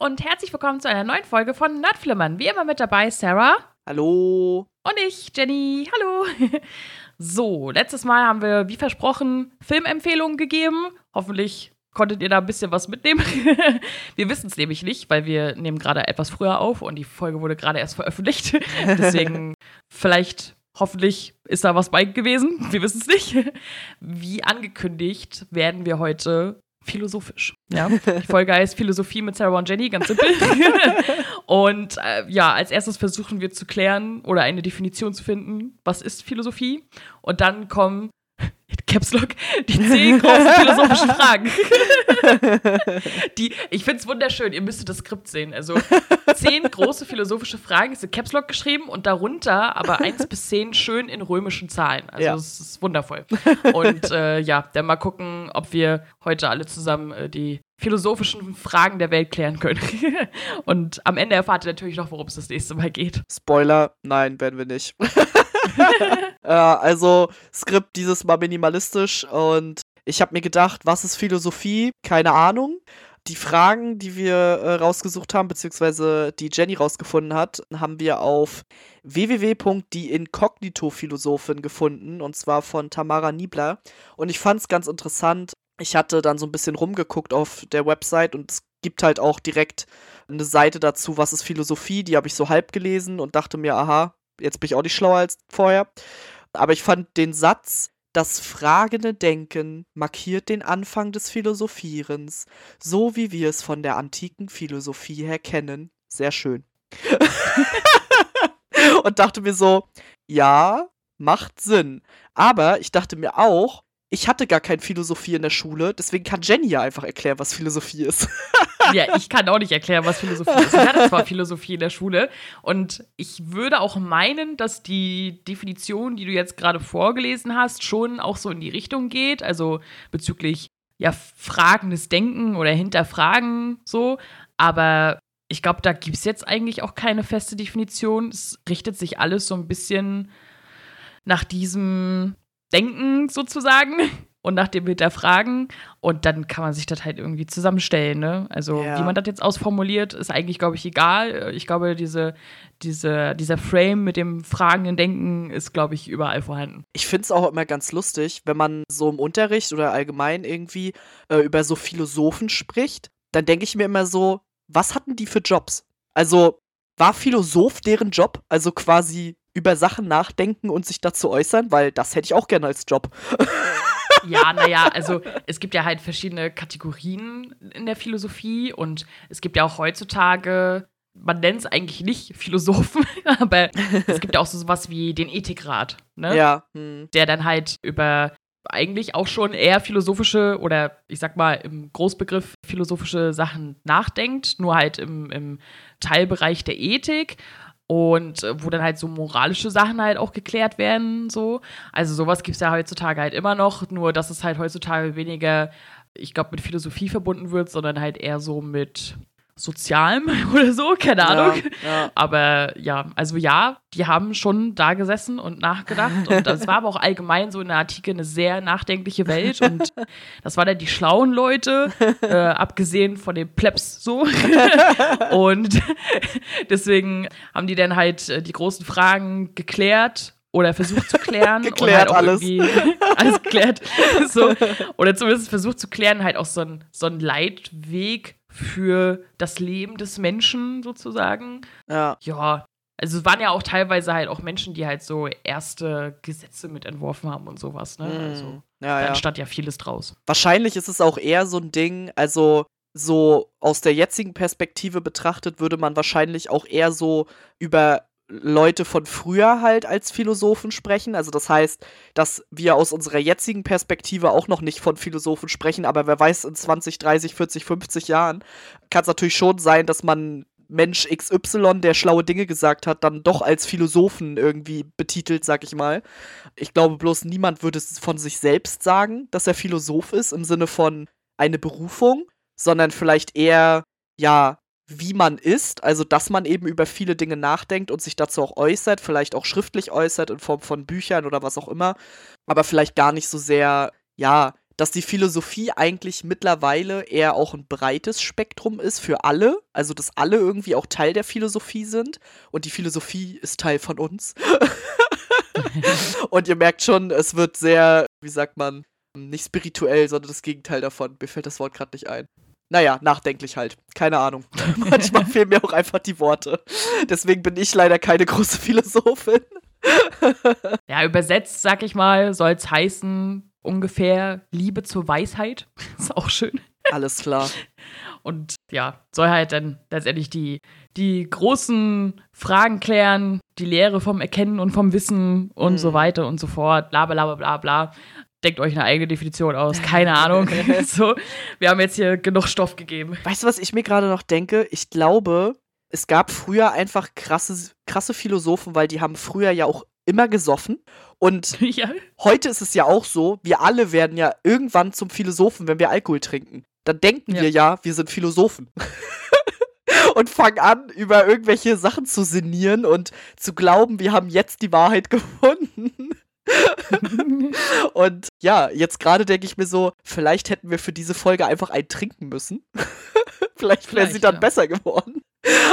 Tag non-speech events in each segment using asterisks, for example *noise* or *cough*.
und herzlich willkommen zu einer neuen Folge von Nerdflimmern. Wie immer mit dabei Sarah. Hallo. Und ich, Jenny. Hallo. *laughs* So, letztes Mal haben wir, wie versprochen, Filmempfehlungen gegeben. Hoffentlich konntet ihr da ein bisschen was mitnehmen. *laughs* wir wissen es nämlich nicht, weil wir nehmen gerade etwas früher auf und die Folge wurde gerade erst veröffentlicht. *laughs* Deswegen vielleicht Hoffentlich ist da was bei gewesen. Wir wissen es nicht. Wie angekündigt werden wir heute philosophisch. Ja, *laughs* die Folge heißt Philosophie mit Sarah und Jenny, ganz simpel. *laughs* und äh, ja, als erstes versuchen wir zu klären oder eine Definition zu finden, was ist Philosophie? Und dann kommen Caps Lock, die zehn großen *laughs* philosophischen Fragen. *laughs* die, ich finde es wunderschön, ihr müsstet das Skript sehen. Also zehn große philosophische Fragen ist in Caps Lock geschrieben und darunter aber eins bis zehn schön in römischen Zahlen. Also ja. es ist wundervoll. Und äh, ja, dann mal gucken, ob wir heute alle zusammen äh, die philosophischen Fragen der Welt klären können. *laughs* und am Ende erfahrt ihr natürlich noch, worum es das nächste Mal geht. Spoiler, nein, werden wir nicht. Ja, also Skript dieses Mal minimalistisch und ich habe mir gedacht, was ist Philosophie? Keine Ahnung. Die Fragen, die wir äh, rausgesucht haben, beziehungsweise die Jenny rausgefunden hat, haben wir auf www.dieinkognito-Philosophin gefunden, und zwar von Tamara Niebler. Und ich fand es ganz interessant. Ich hatte dann so ein bisschen rumgeguckt auf der Website und es gibt halt auch direkt eine Seite dazu, was ist Philosophie, die habe ich so halb gelesen und dachte mir, aha, jetzt bin ich auch nicht schlauer als vorher. Aber ich fand den Satz, das fragende Denken markiert den Anfang des Philosophierens, so wie wir es von der antiken Philosophie her kennen. Sehr schön. *laughs* und dachte mir so, ja, macht Sinn. Aber ich dachte mir auch, ich hatte gar kein Philosophie in der Schule, deswegen kann Jenny ja einfach erklären, was Philosophie ist. *laughs* ja, ich kann auch nicht erklären, was Philosophie ist. Ich hatte zwar Philosophie in der Schule und ich würde auch meinen, dass die Definition, die du jetzt gerade vorgelesen hast, schon auch so in die Richtung geht, also bezüglich ja fragendes Denken oder Hinterfragen so, aber ich glaube, da gibt es jetzt eigentlich auch keine feste Definition. Es richtet sich alles so ein bisschen nach diesem Denken sozusagen *laughs* und nach dem Hinterfragen. Und dann kann man sich das halt irgendwie zusammenstellen. Ne? Also, ja. wie man das jetzt ausformuliert, ist eigentlich, glaube ich, egal. Ich glaube, diese, diese, dieser Frame mit dem fragenden Denken ist, glaube ich, überall vorhanden. Ich finde es auch immer ganz lustig, wenn man so im Unterricht oder allgemein irgendwie äh, über so Philosophen spricht, dann denke ich mir immer so, was hatten die für Jobs? Also, war Philosoph deren Job? Also quasi über Sachen nachdenken und sich dazu äußern, weil das hätte ich auch gerne als Job. Ja, naja, also es gibt ja halt verschiedene Kategorien in der Philosophie und es gibt ja auch heutzutage, man nennt es eigentlich nicht Philosophen, *laughs* aber es gibt ja auch so was wie den Ethikrat, ne? Ja. Hm. Der dann halt über eigentlich auch schon eher philosophische oder ich sag mal im Großbegriff philosophische Sachen nachdenkt, nur halt im, im Teilbereich der Ethik und äh, wo dann halt so moralische Sachen halt auch geklärt werden, so. Also sowas gibt es ja heutzutage halt immer noch, nur dass es halt heutzutage weniger, ich glaube, mit Philosophie verbunden wird, sondern halt eher so mit Sozialem *laughs* oder so, keine Ahnung. Ja, ja. Aber ja, also ja, die haben schon da gesessen und nachgedacht. Und das war aber auch allgemein so in der Artikel eine sehr nachdenkliche Welt. Und *laughs* das waren dann die schlauen Leute, äh, abgesehen von den Plebs so. *laughs* und deswegen haben die dann halt äh, die großen Fragen geklärt oder versucht zu klären. geklärt halt alles. alles geklärt. so. Oder zumindest versucht zu klären, halt auch so ein, so ein Leitweg für das Leben des Menschen sozusagen. Ja. Ja. Also es waren ja auch teilweise halt auch Menschen, die halt so erste Gesetze mit entworfen haben und sowas, ne? Mm. Also ja, da entstand ja vieles draus. Wahrscheinlich ist es auch eher so ein Ding, also so aus der jetzigen Perspektive betrachtet, würde man wahrscheinlich auch eher so über Leute von früher halt als Philosophen sprechen. Also das heißt, dass wir aus unserer jetzigen Perspektive auch noch nicht von Philosophen sprechen, aber wer weiß, in 20, 30, 40, 50 Jahren kann es natürlich schon sein, dass man Mensch XY, der schlaue Dinge gesagt hat, dann doch als Philosophen irgendwie betitelt, sag ich mal. Ich glaube bloß, niemand würde es von sich selbst sagen, dass er Philosoph ist, im Sinne von eine Berufung, sondern vielleicht eher, ja, wie man ist, also dass man eben über viele Dinge nachdenkt und sich dazu auch äußert, vielleicht auch schriftlich äußert in Form von Büchern oder was auch immer, aber vielleicht gar nicht so sehr, ja, dass die Philosophie eigentlich mittlerweile eher auch ein breites Spektrum ist für alle, also dass alle irgendwie auch Teil der Philosophie sind und die Philosophie ist Teil von uns. *laughs* und ihr merkt schon, es wird sehr, wie sagt man, nicht spirituell, sondern das Gegenteil davon. Mir fällt das Wort gerade nicht ein. Naja, nachdenklich halt. Keine Ahnung. *laughs* Manchmal fehlen mir auch einfach die Worte. Deswegen bin ich leider keine große Philosophin. *laughs* ja, übersetzt, sag ich mal, soll es heißen, ungefähr Liebe zur Weisheit. *laughs* Ist auch schön. Alles klar. Und ja, soll halt dann letztendlich die, die großen Fragen klären, die Lehre vom Erkennen und vom Wissen und mhm. so weiter und so fort, bla bla bla bla bla denkt euch eine eigene Definition aus. *laughs* Keine Ahnung. *laughs* so, wir haben jetzt hier genug Stoff gegeben. Weißt du, was ich mir gerade noch denke? Ich glaube, es gab früher einfach krasse, krasse Philosophen, weil die haben früher ja auch immer gesoffen. Und *laughs* ja. heute ist es ja auch so, wir alle werden ja irgendwann zum Philosophen, wenn wir Alkohol trinken. Dann denken ja. wir ja, wir sind Philosophen. und fangen an, über irgendwelche Sachen zu sinnieren und zu glauben, wir haben jetzt die Wahrheit gefunden. *laughs* und ja, jetzt gerade denke ich mir so, vielleicht hätten wir für diese Folge einfach ein trinken müssen. *laughs* vielleicht wäre sie dann ja. besser geworden.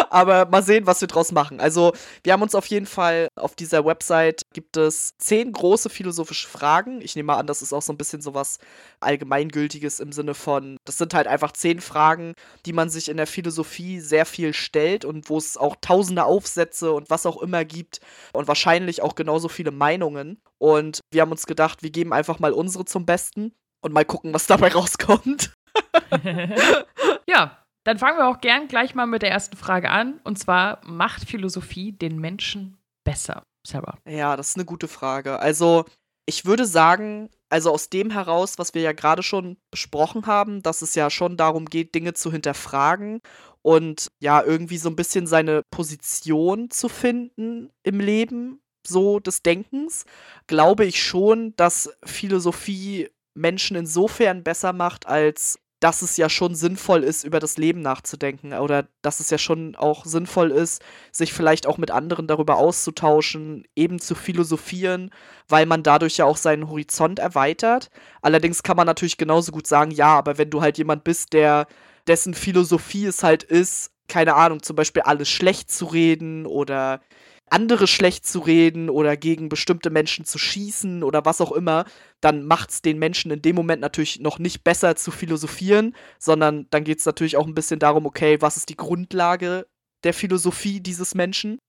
Aber mal sehen, was wir draus machen. Also, wir haben uns auf jeden Fall auf dieser Website gibt es zehn große philosophische Fragen. Ich nehme mal an, das ist auch so ein bisschen so was Allgemeingültiges im Sinne von, das sind halt einfach zehn Fragen, die man sich in der Philosophie sehr viel stellt und wo es auch tausende Aufsätze und was auch immer gibt und wahrscheinlich auch genauso viele Meinungen. Und wir haben uns gedacht, wir geben einfach mal unsere zum Besten und mal gucken, was dabei rauskommt. *laughs* *laughs* ja, dann fangen wir auch gern gleich mal mit der ersten Frage an. Und zwar, macht Philosophie den Menschen besser? Sarah. Ja, das ist eine gute Frage. Also, ich würde sagen, also aus dem heraus, was wir ja gerade schon besprochen haben, dass es ja schon darum geht, Dinge zu hinterfragen und ja, irgendwie so ein bisschen seine Position zu finden im Leben, so des Denkens, glaube ich schon, dass Philosophie Menschen insofern besser macht, als dass es ja schon sinnvoll ist, über das Leben nachzudenken oder dass es ja schon auch sinnvoll ist, sich vielleicht auch mit anderen darüber auszutauschen, eben zu philosophieren, weil man dadurch ja auch seinen Horizont erweitert. Allerdings kann man natürlich genauso gut sagen, ja, aber wenn du halt jemand bist, der dessen Philosophie es halt ist, keine Ahnung, zum Beispiel alles schlecht zu reden oder andere schlecht zu reden oder gegen bestimmte Menschen zu schießen oder was auch immer, dann macht es den Menschen in dem Moment natürlich noch nicht besser zu philosophieren, sondern dann geht es natürlich auch ein bisschen darum, okay, was ist die Grundlage der Philosophie dieses Menschen?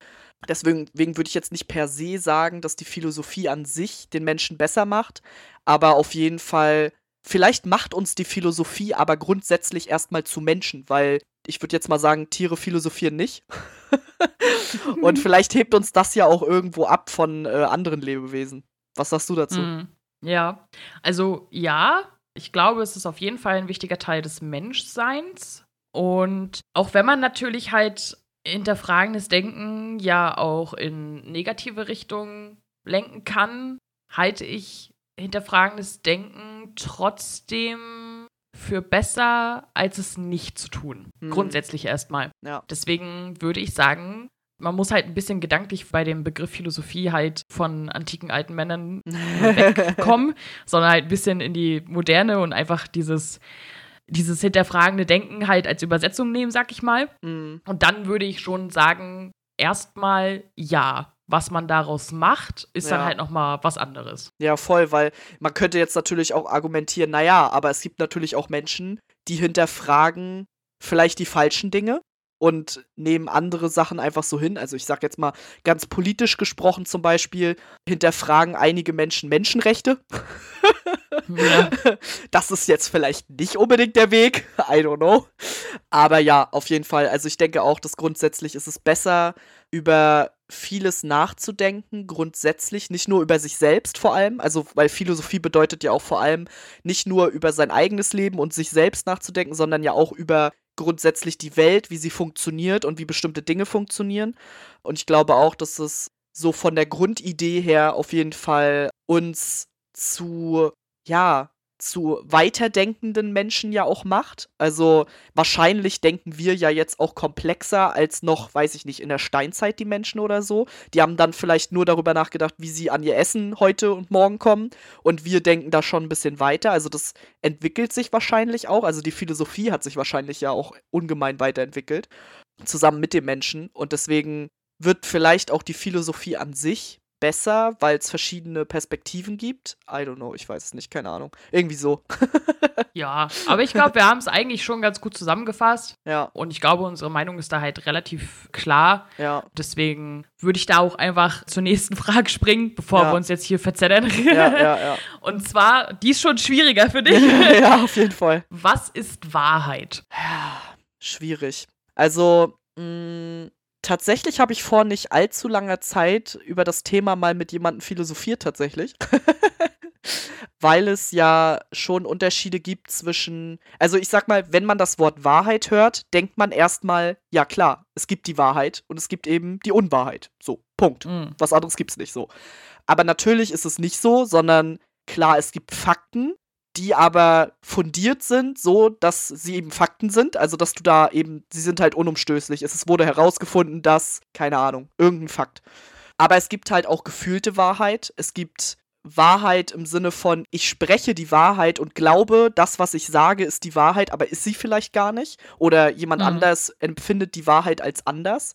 Deswegen, würde ich jetzt nicht per se sagen, dass die Philosophie an sich den Menschen besser macht, aber auf jeden Fall Vielleicht macht uns die Philosophie aber grundsätzlich erstmal zu Menschen, weil ich würde jetzt mal sagen, Tiere philosophieren nicht. *laughs* Und vielleicht hebt uns das ja auch irgendwo ab von äh, anderen Lebewesen. Was sagst du dazu? Mm, ja, also ja, ich glaube, es ist auf jeden Fall ein wichtiger Teil des Menschseins. Und auch wenn man natürlich halt hinterfragendes Denken ja auch in negative Richtungen lenken kann, halte ich hinterfragendes Denken trotzdem für besser, als es nicht zu tun. Mhm. Grundsätzlich erstmal. Ja. Deswegen würde ich sagen, man muss halt ein bisschen gedanklich bei dem Begriff Philosophie halt von antiken alten Männern *laughs* wegkommen, sondern halt ein bisschen in die Moderne und einfach dieses dieses hinterfragende Denken halt als Übersetzung nehmen, sag ich mal. Mhm. Und dann würde ich schon sagen, erstmal ja was man daraus macht, ist ja. dann halt noch mal was anderes. Ja, voll, weil man könnte jetzt natürlich auch argumentieren, naja, aber es gibt natürlich auch Menschen, die hinterfragen vielleicht die falschen Dinge und nehmen andere Sachen einfach so hin. Also ich sag jetzt mal ganz politisch gesprochen zum Beispiel, hinterfragen einige Menschen Menschenrechte. Ja. *laughs* Das ist jetzt vielleicht nicht unbedingt der Weg, I don't know. Aber ja, auf jeden Fall. Also ich denke auch, dass grundsätzlich ist es besser, über vieles nachzudenken, grundsätzlich, nicht nur über sich selbst vor allem, also weil Philosophie bedeutet ja auch vor allem nicht nur über sein eigenes Leben und sich selbst nachzudenken, sondern ja auch über grundsätzlich die Welt, wie sie funktioniert und wie bestimmte Dinge funktionieren. Und ich glaube auch, dass es so von der Grundidee her auf jeden Fall uns zu, ja, zu weiterdenkenden Menschen ja auch macht. Also wahrscheinlich denken wir ja jetzt auch komplexer als noch, weiß ich nicht, in der Steinzeit die Menschen oder so. Die haben dann vielleicht nur darüber nachgedacht, wie sie an ihr Essen heute und morgen kommen. Und wir denken da schon ein bisschen weiter. Also das entwickelt sich wahrscheinlich auch. Also die Philosophie hat sich wahrscheinlich ja auch ungemein weiterentwickelt. Zusammen mit dem Menschen. Und deswegen wird vielleicht auch die Philosophie an sich besser, weil es verschiedene Perspektiven gibt. I don't know, ich weiß es nicht, keine Ahnung. Irgendwie so. *laughs* ja, aber ich glaube, wir haben es eigentlich schon ganz gut zusammengefasst. Ja. Und ich glaube, unsere Meinung ist da halt relativ klar. Ja. Deswegen würde ich da auch einfach zur nächsten Frage springen, bevor Ja. wir uns jetzt hier verzettern. Ja, ja, ja. *laughs* Und zwar, die ist schon schwieriger für dich. *laughs* ja, auf jeden Fall. Was ist Wahrheit? Schwierig. Also, mh, tatsächlich habe ich vor nicht allzu langer Zeit über das Thema mal mit jemandem philosophiert, tatsächlich. *laughs* Weil es ja schon Unterschiede gibt zwischen. Also, ich sag mal, wenn man das Wort Wahrheit hört, denkt man erstmal, ja klar, es gibt die Wahrheit und es gibt eben die Unwahrheit. So, Punkt. Hm. Was anderes gibt's nicht so. Aber natürlich ist es nicht so, sondern klar, es gibt Fakten, die aber fundiert sind, so dass sie eben Fakten sind. Also, dass du da eben, sie sind halt unumstößlich. Es wurde herausgefunden, dass, keine Ahnung, irgendein Fakt. Aber es gibt halt auch gefühlte Wahrheit. Es gibt Wahrheit im Sinne von, ich spreche die Wahrheit und glaube, das, was ich sage, ist die Wahrheit, aber ist sie vielleicht gar nicht. Oder jemand Mhm. anders empfindet die Wahrheit als anders.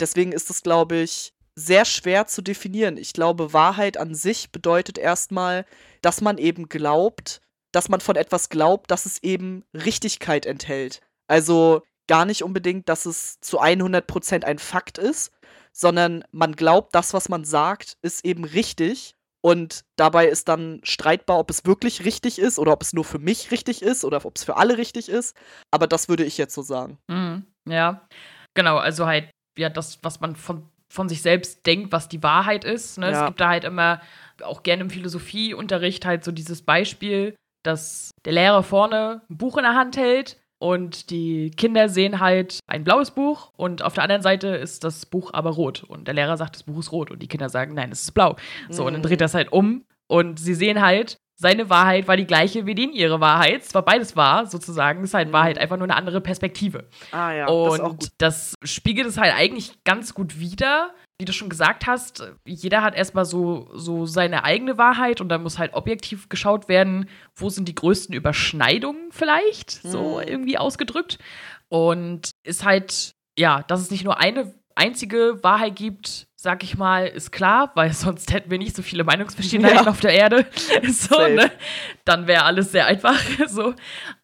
Deswegen ist es, glaube ich, sehr schwer zu definieren. Ich glaube, Wahrheit an sich bedeutet erstmal, dass man eben glaubt, dass man von etwas glaubt, dass es eben Richtigkeit enthält. Also gar nicht unbedingt, dass es zu 100% ein Fakt ist, sondern man glaubt, das, was man sagt, ist eben richtig. Und dabei ist dann streitbar, ob es wirklich richtig ist oder ob es nur für mich richtig ist oder ob es für alle richtig ist. Aber das würde ich jetzt so sagen. Mhm. Ja, genau. Also halt, ja, das, was man von, von sich selbst denkt, was die Wahrheit ist. Ne? Ja. Es gibt da halt immer, auch gerne im Philosophieunterricht, halt so dieses Beispiel, dass der Lehrer vorne ein Buch in der Hand hält und die Kinder sehen halt ein blaues Buch und auf der anderen Seite ist das Buch aber rot. Und der Lehrer sagt, das Buch ist rot und die Kinder sagen, nein, es ist blau. So, und dann Mhm. dreht das halt um und sie sehen halt, seine Wahrheit war die gleiche wie den ihre Wahrheit. Zwar beides wahr, sozusagen, ist halt Mhm. Wahrheit einfach nur eine andere Perspektive. Ah ja, und das, spiegelt es halt eigentlich ganz gut wider. Wie du schon gesagt hast, jeder hat erstmal so, so seine eigene Wahrheit und da muss halt objektiv geschaut werden, wo sind die größten Überschneidungen vielleicht, so Mhm. irgendwie ausgedrückt. Und ist halt, ja, dass es nicht nur eine einzige Wahrheit gibt, sag ich mal, ist klar, weil *laughs* sonst hätten wir nicht so viele Meinungsverschiedenheiten Ja. auf der Erde. *laughs* so, ne? Dann wäre alles sehr einfach. *laughs* so.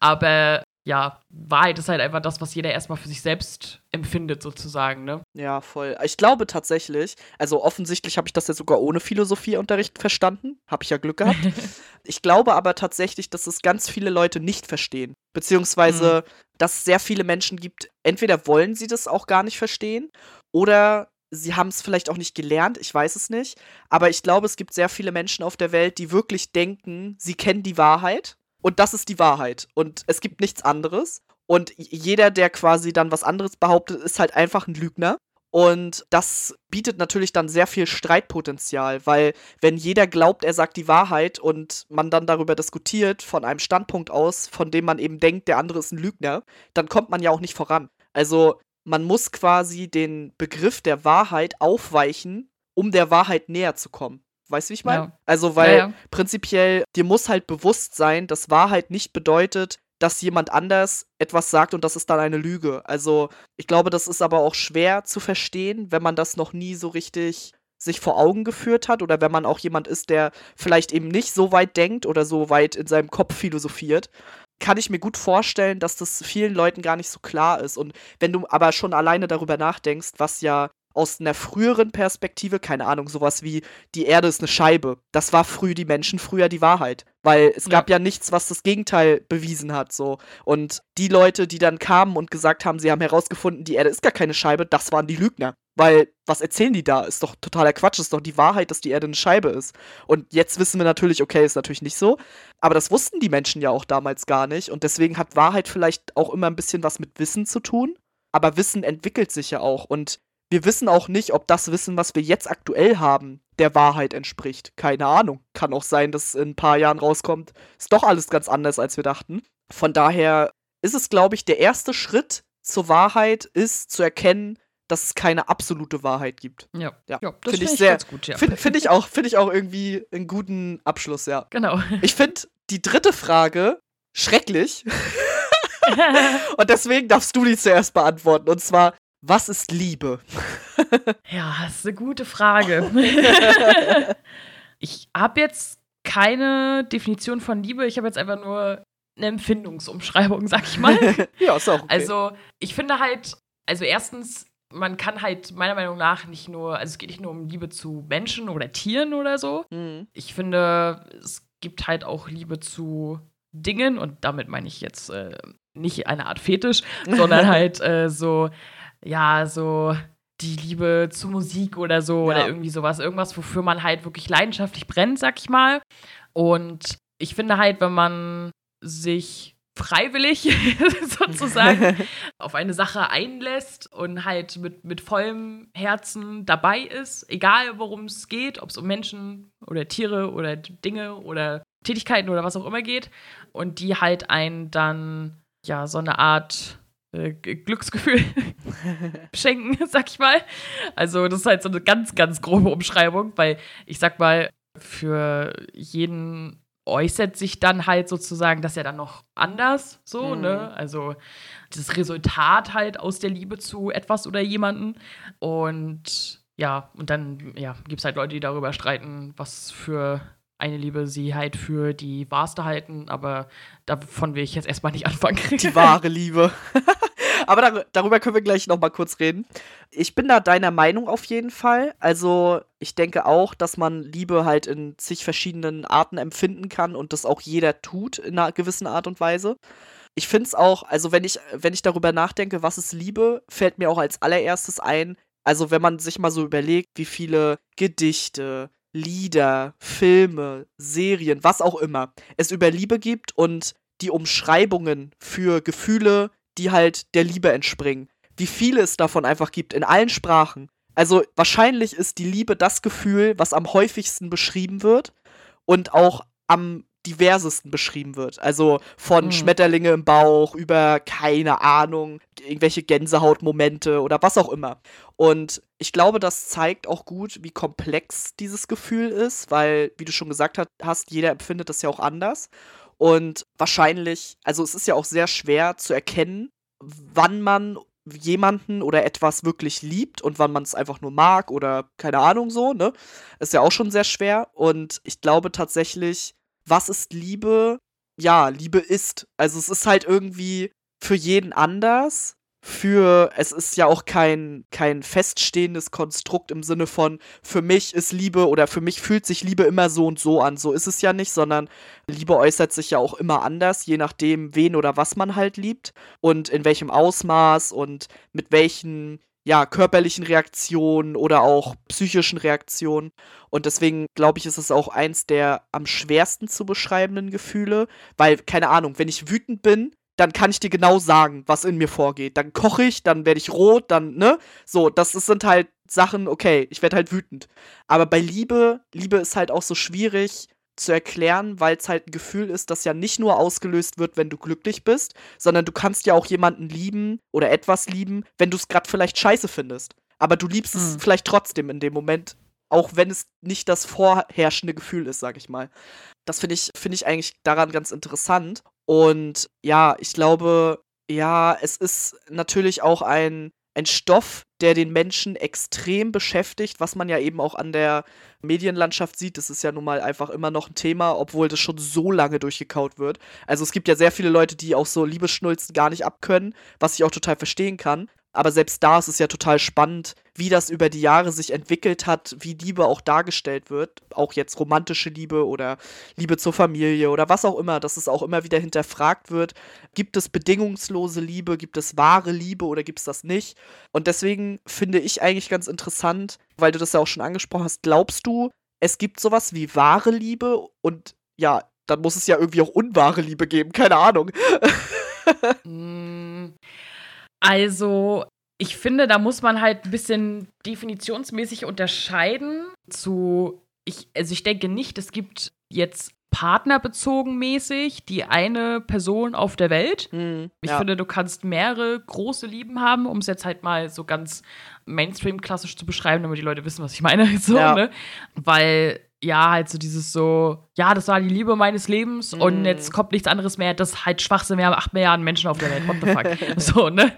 Aber ja, Wahrheit ist halt einfach das, was jeder erstmal für sich selbst empfindet, sozusagen, ne? Ja, voll. Ich glaube tatsächlich, also offensichtlich habe ich das ja sogar ohne Philosophieunterricht verstanden. Habe ich ja Glück gehabt. *laughs* ich glaube aber tatsächlich, dass es ganz viele Leute nicht verstehen. Beziehungsweise, dass es sehr viele Menschen gibt, entweder wollen sie das auch gar nicht verstehen oder sie haben es vielleicht auch nicht gelernt, ich weiß es nicht. Aber ich glaube, es gibt sehr viele Menschen auf der Welt, die wirklich denken, sie kennen die Wahrheit. Und das ist die Wahrheit. Und es gibt nichts anderes. Und jeder, der quasi dann was anderes behauptet, ist halt einfach ein Lügner. Und das bietet natürlich dann sehr viel Streitpotenzial, weil wenn jeder glaubt, er sagt die Wahrheit und man dann darüber diskutiert von einem Standpunkt aus, von dem man eben denkt, der andere ist ein Lügner, dann kommt man ja auch nicht voran. Also man muss quasi den Begriff der Wahrheit aufweichen, um der Wahrheit näher zu kommen. Weißt du, wie ich meine? Ja. Also, weil Ja, ja. prinzipiell dir muss halt bewusst sein, dass Wahrheit nicht bedeutet, dass jemand anders etwas sagt und das ist dann eine Lüge. Also, ich glaube, das ist aber auch schwer zu verstehen, wenn man das noch nie so richtig sich vor Augen geführt hat oder wenn man auch jemand ist, der vielleicht eben nicht so weit denkt oder so weit in seinem Kopf philosophiert, kann ich mir gut vorstellen, dass das vielen Leuten gar nicht so klar ist. Und wenn du aber schon alleine darüber nachdenkst, was ja aus einer früheren Perspektive, keine Ahnung, sowas wie die Erde ist eine Scheibe. Das war früh die Menschen früher die Wahrheit, weil es gab ja, nichts, was das Gegenteil bewiesen hat, so. Und die Leute, die dann kamen und gesagt haben, sie haben herausgefunden, die Erde ist gar keine Scheibe, das waren die Lügner. Weil, was erzählen die da? Ist doch totaler Quatsch, ist doch die Wahrheit, dass die Erde eine Scheibe ist. Und jetzt wissen wir natürlich, okay, ist natürlich nicht so. Aber das wussten die Menschen ja auch damals gar nicht. Und deswegen hat Wahrheit vielleicht auch immer ein bisschen was mit Wissen zu tun. Aber Wissen entwickelt sich ja auch. Und wir wissen auch nicht, ob das Wissen, was wir jetzt aktuell haben, der Wahrheit entspricht. Keine Ahnung. Kann auch sein, dass in ein paar Jahren rauskommt, ist doch alles ganz anders, als wir dachten. Von daher ist es, glaube ich, der erste Schritt zur Wahrheit ist zu erkennen, dass es keine absolute Wahrheit gibt. Ja, Ja, ja das find finde ich ich, sehr- ganz gut, ja. Finde find ich, auch- find ich auch irgendwie einen guten Abschluss, ja. genau. Ich finde die dritte Frage schrecklich. *laughs* Und deswegen darfst du die zuerst beantworten. Und zwar, was ist Liebe? *laughs* Ja, das ist eine gute Frage. *laughs* ich habe jetzt keine Definition von Liebe, ich habe jetzt einfach nur eine Empfindungsumschreibung, sag ich mal. *laughs* ja, ist auch okay. Also, ich finde halt, also erstens, man kann halt meiner Meinung nach nicht nur, also es geht nicht nur um Liebe zu Menschen oder Tieren oder so. Mhm. Ich finde, es gibt halt auch Liebe zu Dingen und damit meine ich jetzt äh, nicht eine Art Fetisch, sondern halt äh, so, ja, so die Liebe zu Musik oder so Ja. oder irgendwie sowas. Irgendwas, wofür man halt wirklich leidenschaftlich brennt, sag ich mal. Und ich finde halt, wenn man sich freiwillig *laughs* sozusagen *laughs* auf eine Sache einlässt und halt mit, mit vollem Herzen dabei ist, egal worum es geht, ob es um Menschen oder Tiere oder Dinge oder Tätigkeiten oder was auch immer geht, und die halt einen dann ja so eine Art äh, Glücksgefühl *laughs* schenken, *laughs* sag ich mal. Also das ist halt so eine ganz, ganz grobe Umschreibung, weil ich sag mal, für jeden äußert sich dann halt sozusagen das ja dann noch anders, so, Mhm. ne? Also das Resultat halt aus der Liebe zu etwas oder jemanden. Und ja, und dann ja, gibt es halt Leute, die darüber streiten, was für eine Liebe sie halt für die wahrste halten, aber davon will ich jetzt erstmal nicht *laughs* anfangen. Die wahre Liebe. *laughs* Aber dar darüber können wir gleich noch mal kurz reden. Ich bin da deiner Meinung auf jeden Fall. Also, ich denke auch, dass man Liebe halt in zig verschiedenen Arten empfinden kann und das auch jeder tut in einer gewissen Art und Weise. Ich finde es auch, also wenn ich, wenn ich darüber nachdenke, was ist Liebe, fällt mir auch als allererstes ein, also wenn man sich mal so überlegt, wie viele Gedichte, Lieder, Filme, Serien, was auch immer es über Liebe gibt und die Umschreibungen für Gefühle, die halt der Liebe entspringen. Wie viele es davon einfach gibt in allen Sprachen. Also wahrscheinlich ist die Liebe das Gefühl, was am häufigsten beschrieben wird und auch am diversesten beschrieben wird. Also von Mhm. Schmetterlinge im Bauch über keine Ahnung, irgendwelche Gänsehautmomente oder was auch immer. Und ich glaube, das zeigt auch gut, wie komplex dieses Gefühl ist, weil, wie du schon gesagt hast, jeder empfindet das ja auch anders. Und wahrscheinlich, also es ist ja auch sehr schwer zu erkennen, wann man jemanden oder etwas wirklich liebt und wann man es einfach nur mag oder keine Ahnung so, ne? Ist ja auch schon sehr schwer. Und ich glaube tatsächlich, was ist Liebe? Ja, Liebe ist. Also es ist halt irgendwie für jeden anders. Für, es ist ja auch kein, kein feststehendes Konstrukt im Sinne von, für mich ist Liebe oder für mich fühlt sich Liebe immer so und so an. So ist es ja nicht, sondern Liebe äußert sich ja auch immer anders, je nachdem, wen oder was man halt liebt und in welchem Ausmaß und mit welchen ja, körperlichen Reaktionen oder auch psychischen Reaktionen. Und deswegen glaube ich, ist es auch eins der am schwersten zu beschreibenden Gefühle, weil, keine Ahnung, wenn ich wütend bin, dann kann ich dir genau sagen, was in mir vorgeht. Dann koche ich, dann werde ich rot, dann, ne? So, das, das sind halt Sachen, okay, ich werde halt wütend. Aber bei Liebe, Liebe ist halt auch so schwierig zu erklären, weil es halt ein Gefühl ist, das ja nicht nur ausgelöst wird, wenn du glücklich bist, sondern du kannst ja auch jemanden lieben oder etwas lieben, wenn du es gerade vielleicht scheiße findest. Aber du liebst es Mhm. vielleicht trotzdem in dem Moment, auch wenn es nicht das vorherrschende Gefühl ist, sag ich mal. Das finde ich, finde ich eigentlich daran ganz interessant. Und ja, ich glaube, ja, es ist natürlich auch ein, ein Stoff, der den Menschen extrem beschäftigt, was man ja eben auch an der Medienlandschaft sieht. Das ist ja nun mal einfach immer noch ein Thema, obwohl das schon so lange durchgekaut wird. Also es gibt ja sehr viele Leute, die auch so Liebesschnulzen gar nicht abkönnen, was ich auch total verstehen kann. Aber selbst da ist es ja total spannend, wie das über die Jahre sich entwickelt hat, wie Liebe auch dargestellt wird. Auch jetzt romantische Liebe oder Liebe zur Familie oder was auch immer, dass es auch immer wieder hinterfragt wird. Gibt es bedingungslose Liebe? Gibt es wahre Liebe oder gibt es das nicht? Und deswegen finde ich eigentlich ganz interessant, weil du das ja auch schon angesprochen hast, glaubst du, es gibt sowas wie wahre Liebe und ja, dann muss es ja irgendwie auch unwahre Liebe geben, keine Ahnung. Also, ich finde, da muss man halt ein bisschen definitionsmäßig unterscheiden zu, ich, also ich denke nicht, es gibt jetzt partnerbezogen mäßig die eine Person auf der Welt. Hm, Ich ja. finde, du kannst mehrere große Lieben haben, um es jetzt halt mal so ganz Mainstream-klassisch zu beschreiben, damit die Leute wissen, was ich meine. *laughs* So, Ja. ne? Weil, ja, halt so dieses so, ja, das war die Liebe meines Lebens und Mhm. jetzt kommt nichts anderes mehr. Das halt Schwachsinn. Wir haben acht Milliarden Menschen auf der Welt. What the fuck? *laughs* so, ne?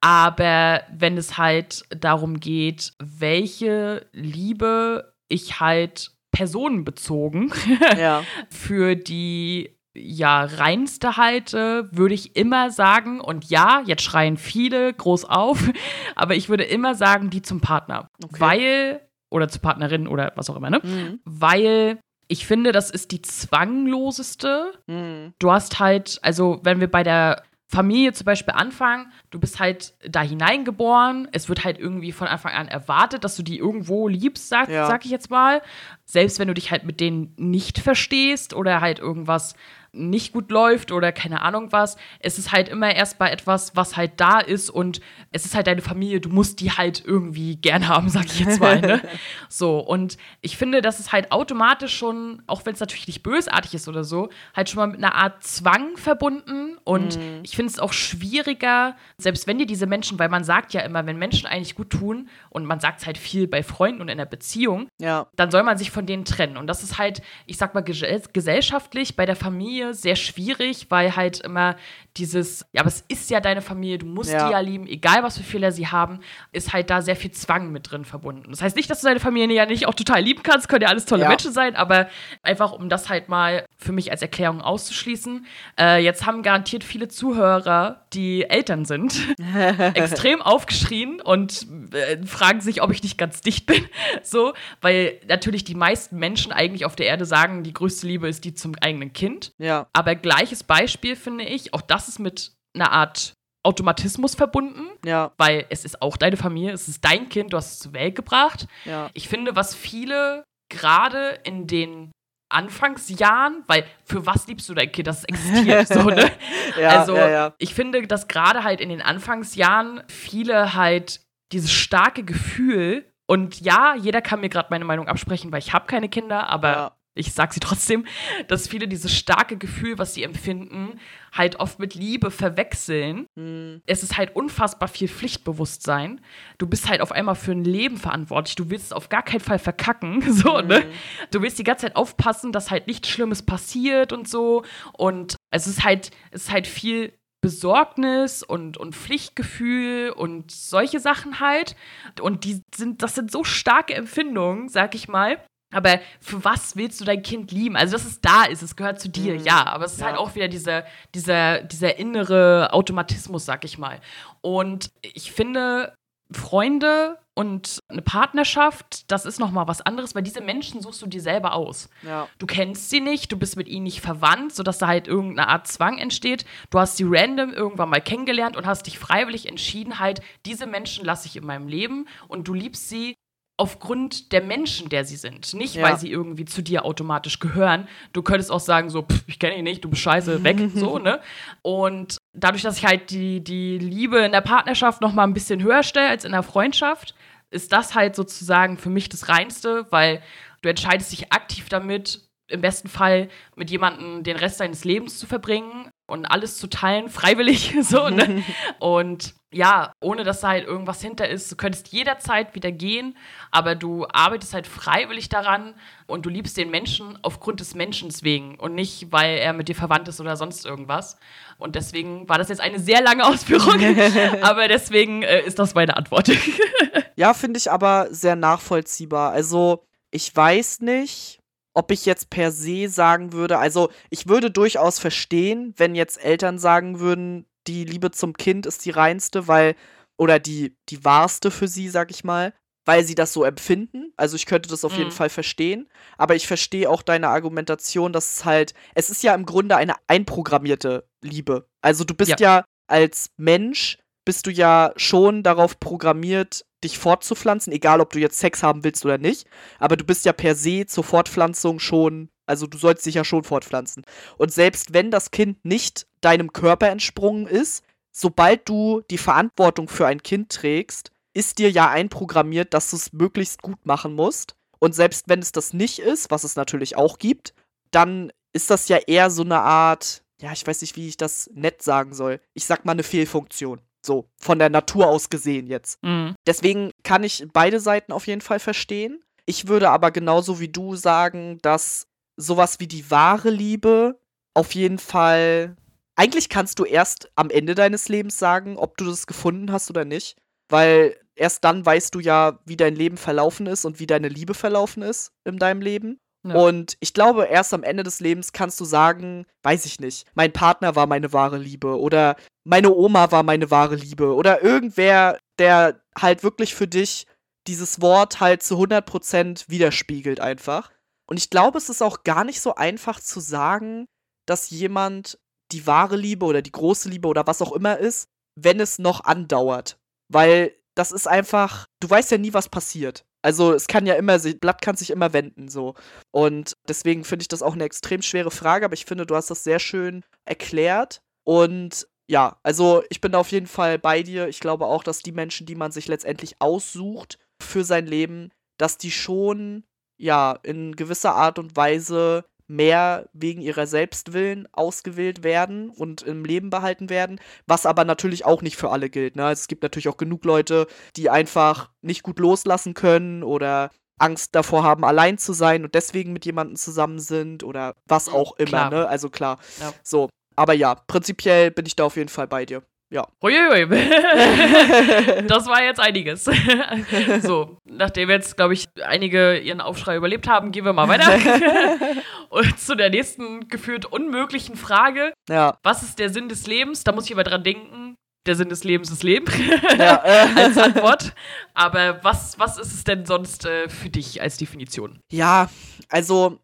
Aber wenn es halt darum geht, welche Liebe ich halt personenbezogen *laughs* ja. für die ja reinste halte, würde ich immer sagen, und ja, jetzt schreien viele groß auf, *laughs* aber ich würde immer sagen, die zum Partner. Okay. Weil, oder zur Partnerin oder was auch immer, ne? Mhm. Weil ich finde, das ist die zwangloseste. Mhm. Du hast halt, also wenn wir bei der Familie zum Beispiel anfangen, du bist halt da hineingeboren, es wird halt irgendwie von Anfang an erwartet, dass du die irgendwo liebst, sag, Ja. sag ich jetzt mal. Selbst wenn du dich halt mit denen nicht verstehst oder halt irgendwas nicht gut läuft oder keine Ahnung was. Es ist halt immer erst bei etwas, was halt da ist und es ist halt deine Familie, du musst die halt irgendwie gern haben, sag ich jetzt mal. Ne? *laughs* So, und ich finde, das ist halt automatisch schon, auch wenn es natürlich nicht bösartig ist oder so, halt schon mal mit einer Art Zwang verbunden. Und ich finde es auch schwieriger, selbst wenn dir diese Menschen, weil man sagt ja immer, wenn Menschen eigentlich gut tun, und man sagt es halt viel bei Freunden und in der Beziehung, Ja. dann soll man sich von denen trennen. Und das ist halt, ich sag mal, gesell- gesellschaftlich bei der Familie sehr schwierig, weil halt immer dieses, ja, aber es ist ja deine Familie, du musst Ja. die ja lieben, egal was für Fehler sie haben, ist halt da sehr viel Zwang mit drin verbunden. Das heißt nicht, dass du deine Familie ja nicht auch total lieben kannst, können ja alles tolle Ja. Menschen sein, aber einfach um das halt mal für mich als Erklärung auszuschließen. Äh, jetzt haben garantiert viele Zuhörer, die Eltern sind, *laughs* extrem aufgeschrien und äh, fragen sich, ob ich nicht ganz dicht bin. *laughs* So, weil natürlich die meisten Menschen eigentlich auf der Erde sagen, die größte Liebe ist die zum eigenen Kind. Ja. Aber gleiches Beispiel finde ich, auch das ist mit einer Art Automatismus verbunden, Ja. weil es ist auch deine Familie, es ist dein Kind, du hast es zur Welt gebracht. Ja. Ich finde, was viele gerade in den Anfangsjahren, weil für was liebst du dein Kind, das existiert so, ne? *laughs* Ja. also ja, ja. ich finde, dass gerade halt in den Anfangsjahren viele halt dieses starke Gefühl und ja, jeder kann mir gerade meine Meinung absprechen, weil ich habe keine Kinder, aber Ja. Ich sag sie trotzdem, dass viele dieses starke Gefühl, was sie empfinden, halt oft mit Liebe verwechseln. Mhm. Es ist halt unfassbar viel Pflichtbewusstsein. Du bist halt auf einmal für ein Leben verantwortlich. Du willst es auf gar keinen Fall verkacken. *laughs* So, ne? Du willst die ganze Zeit aufpassen, dass halt nichts Schlimmes passiert und so. Und es ist halt, es ist halt viel Besorgnis und, und Pflichtgefühl und solche Sachen halt. Und die sind, das sind so starke Empfindungen, sag ich mal. Aber für was willst du dein Kind lieben? Also, dass es da ist, es gehört zu dir, Mhm. ja. Aber es ist Ja. halt auch wieder dieser, dieser, dieser innere Automatismus, sag ich mal. Und ich finde, Freunde und eine Partnerschaft, das ist noch mal was anderes, weil diese Menschen suchst du dir selber aus. Ja. Du kennst sie nicht, du bist mit ihnen nicht verwandt, sodass da halt irgendeine Art Zwang entsteht. Du hast sie random irgendwann mal kennengelernt und hast dich freiwillig entschieden, halt, diese Menschen lasse ich in meinem Leben und du liebst sie aufgrund der Menschen, der sie sind. Nicht, Ja. weil sie irgendwie zu dir automatisch gehören. Du könntest auch sagen, so, pff, ich kenne ihn nicht, du bist scheiße, weg, *laughs* so, ne? Und dadurch, dass ich halt die, die Liebe in der Partnerschaft noch mal ein bisschen höher stelle als in der Freundschaft, ist das halt sozusagen für mich das Reinste, weil du entscheidest dich aktiv damit, im besten Fall mit jemandem den Rest deines Lebens zu verbringen und alles zu teilen, *laughs* freiwillig, *laughs* so, ne? *laughs* Und ja, ohne dass da halt irgendwas hinter ist. Du könntest jederzeit wieder gehen, aber du arbeitest halt freiwillig daran und du liebst den Menschen aufgrund des Menschens wegen und nicht, weil er mit dir verwandt ist oder sonst irgendwas. Und deswegen war das jetzt eine sehr lange Ausführung, aber deswegen äh, ist das meine Antwort. Ja, finde ich aber sehr nachvollziehbar. Also, ich weiß nicht, ob ich jetzt per se sagen würde, also ich würde durchaus verstehen, wenn jetzt Eltern sagen würden, die Liebe zum Kind ist die reinste, weil, oder die, die wahrste für sie, sag ich mal, weil sie das so empfinden. Also ich könnte das auf jeden Mhm. Fall verstehen. Aber ich verstehe auch deine Argumentation, dass es halt, es ist ja im Grunde eine einprogrammierte Liebe. Also du bist ja, als Mensch, bist du ja schon darauf programmiert, dich fortzupflanzen, egal ob du jetzt Sex haben willst oder nicht. Aber du bist ja per se zur Fortpflanzung schon, also du sollst dich ja schon fortpflanzen. Und selbst wenn das Kind nicht deinem Körper entsprungen ist, sobald du die Verantwortung für ein Kind trägst, ist dir ja einprogrammiert, dass du es möglichst gut machen musst. Und selbst wenn es das nicht ist, was es natürlich auch gibt, dann ist das ja eher so eine Art, ja, ich weiß nicht, wie ich das nett sagen soll. Ich sag mal eine Fehlfunktion. So, von der Natur aus gesehen jetzt. Mhm. Deswegen kann ich beide Seiten auf jeden Fall verstehen. Ich würde aber genauso wie du sagen, dass sowas wie die wahre Liebe auf jeden Fall. Eigentlich kannst du erst am Ende deines Lebens sagen, ob du das gefunden hast oder nicht. Weil erst dann weißt du ja, wie dein Leben verlaufen ist und wie deine Liebe verlaufen ist in deinem Leben. Ja. Und ich glaube, erst am Ende des Lebens kannst du sagen, weiß ich nicht, mein Partner war meine wahre Liebe oder meine Oma war meine wahre Liebe oder irgendwer, der halt wirklich für dich dieses Wort halt zu 100% widerspiegelt einfach. Und ich glaube, es ist auch gar nicht so einfach zu sagen, dass jemand die wahre Liebe oder die große Liebe oder was auch immer ist, wenn es noch andauert. Weil das ist einfach, du weißt ja nie, was passiert. Also es kann ja immer, Blatt kann sich immer wenden so. Und deswegen finde ich das auch eine extrem schwere Frage, aber ich finde, du hast das sehr schön erklärt. Und ja, also ich bin auf jeden Fall bei dir. Ich glaube auch, dass die Menschen, die man sich letztendlich aussucht für sein Leben, dass die schon, ja, in gewisser Art und Weise mehr wegen ihrer Selbstwillen ausgewählt werden und im Leben behalten werden, was aber natürlich auch nicht für alle gilt. Ne? Also es gibt natürlich auch genug Leute, die einfach nicht gut loslassen können oder Angst davor haben, allein zu sein und deswegen mit jemandem zusammen sind oder was auch immer. Ne? Also klar. Ja. So. Aber ja, prinzipiell bin ich da auf jeden Fall bei dir. Ja. Uiuiui. *laughs* das war jetzt einiges. *laughs* so, nachdem jetzt, glaube ich, einige ihren Aufschrei überlebt haben, gehen wir mal weiter. *laughs* Und zu der nächsten gefühlt unmöglichen Frage. ja. Was ist der Sinn des Lebens? Da muss ich immer dran denken. Der Sinn des Lebens ist Leben. ja als Antwort. Aber was, was ist es denn sonst äh, für dich als Definition? Ja, also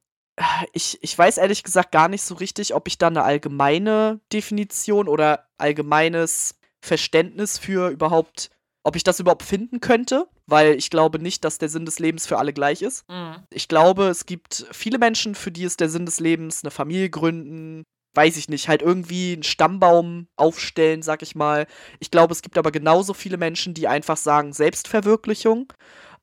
ich, ich weiß ehrlich gesagt gar nicht so richtig, ob ich da eine allgemeine Definition oder allgemeines Verständnis für überhaupt, ob ich das überhaupt finden könnte, weil ich glaube nicht, dass der Sinn des Lebens für alle gleich ist. Mhm. Ich glaube, es gibt viele Menschen, für die ist der Sinn des Lebens eine Familie gründen, weiß ich nicht, halt irgendwie einen Stammbaum aufstellen, sag ich mal. Ich glaube, es gibt aber genauso viele Menschen, die einfach sagen, Selbstverwirklichung,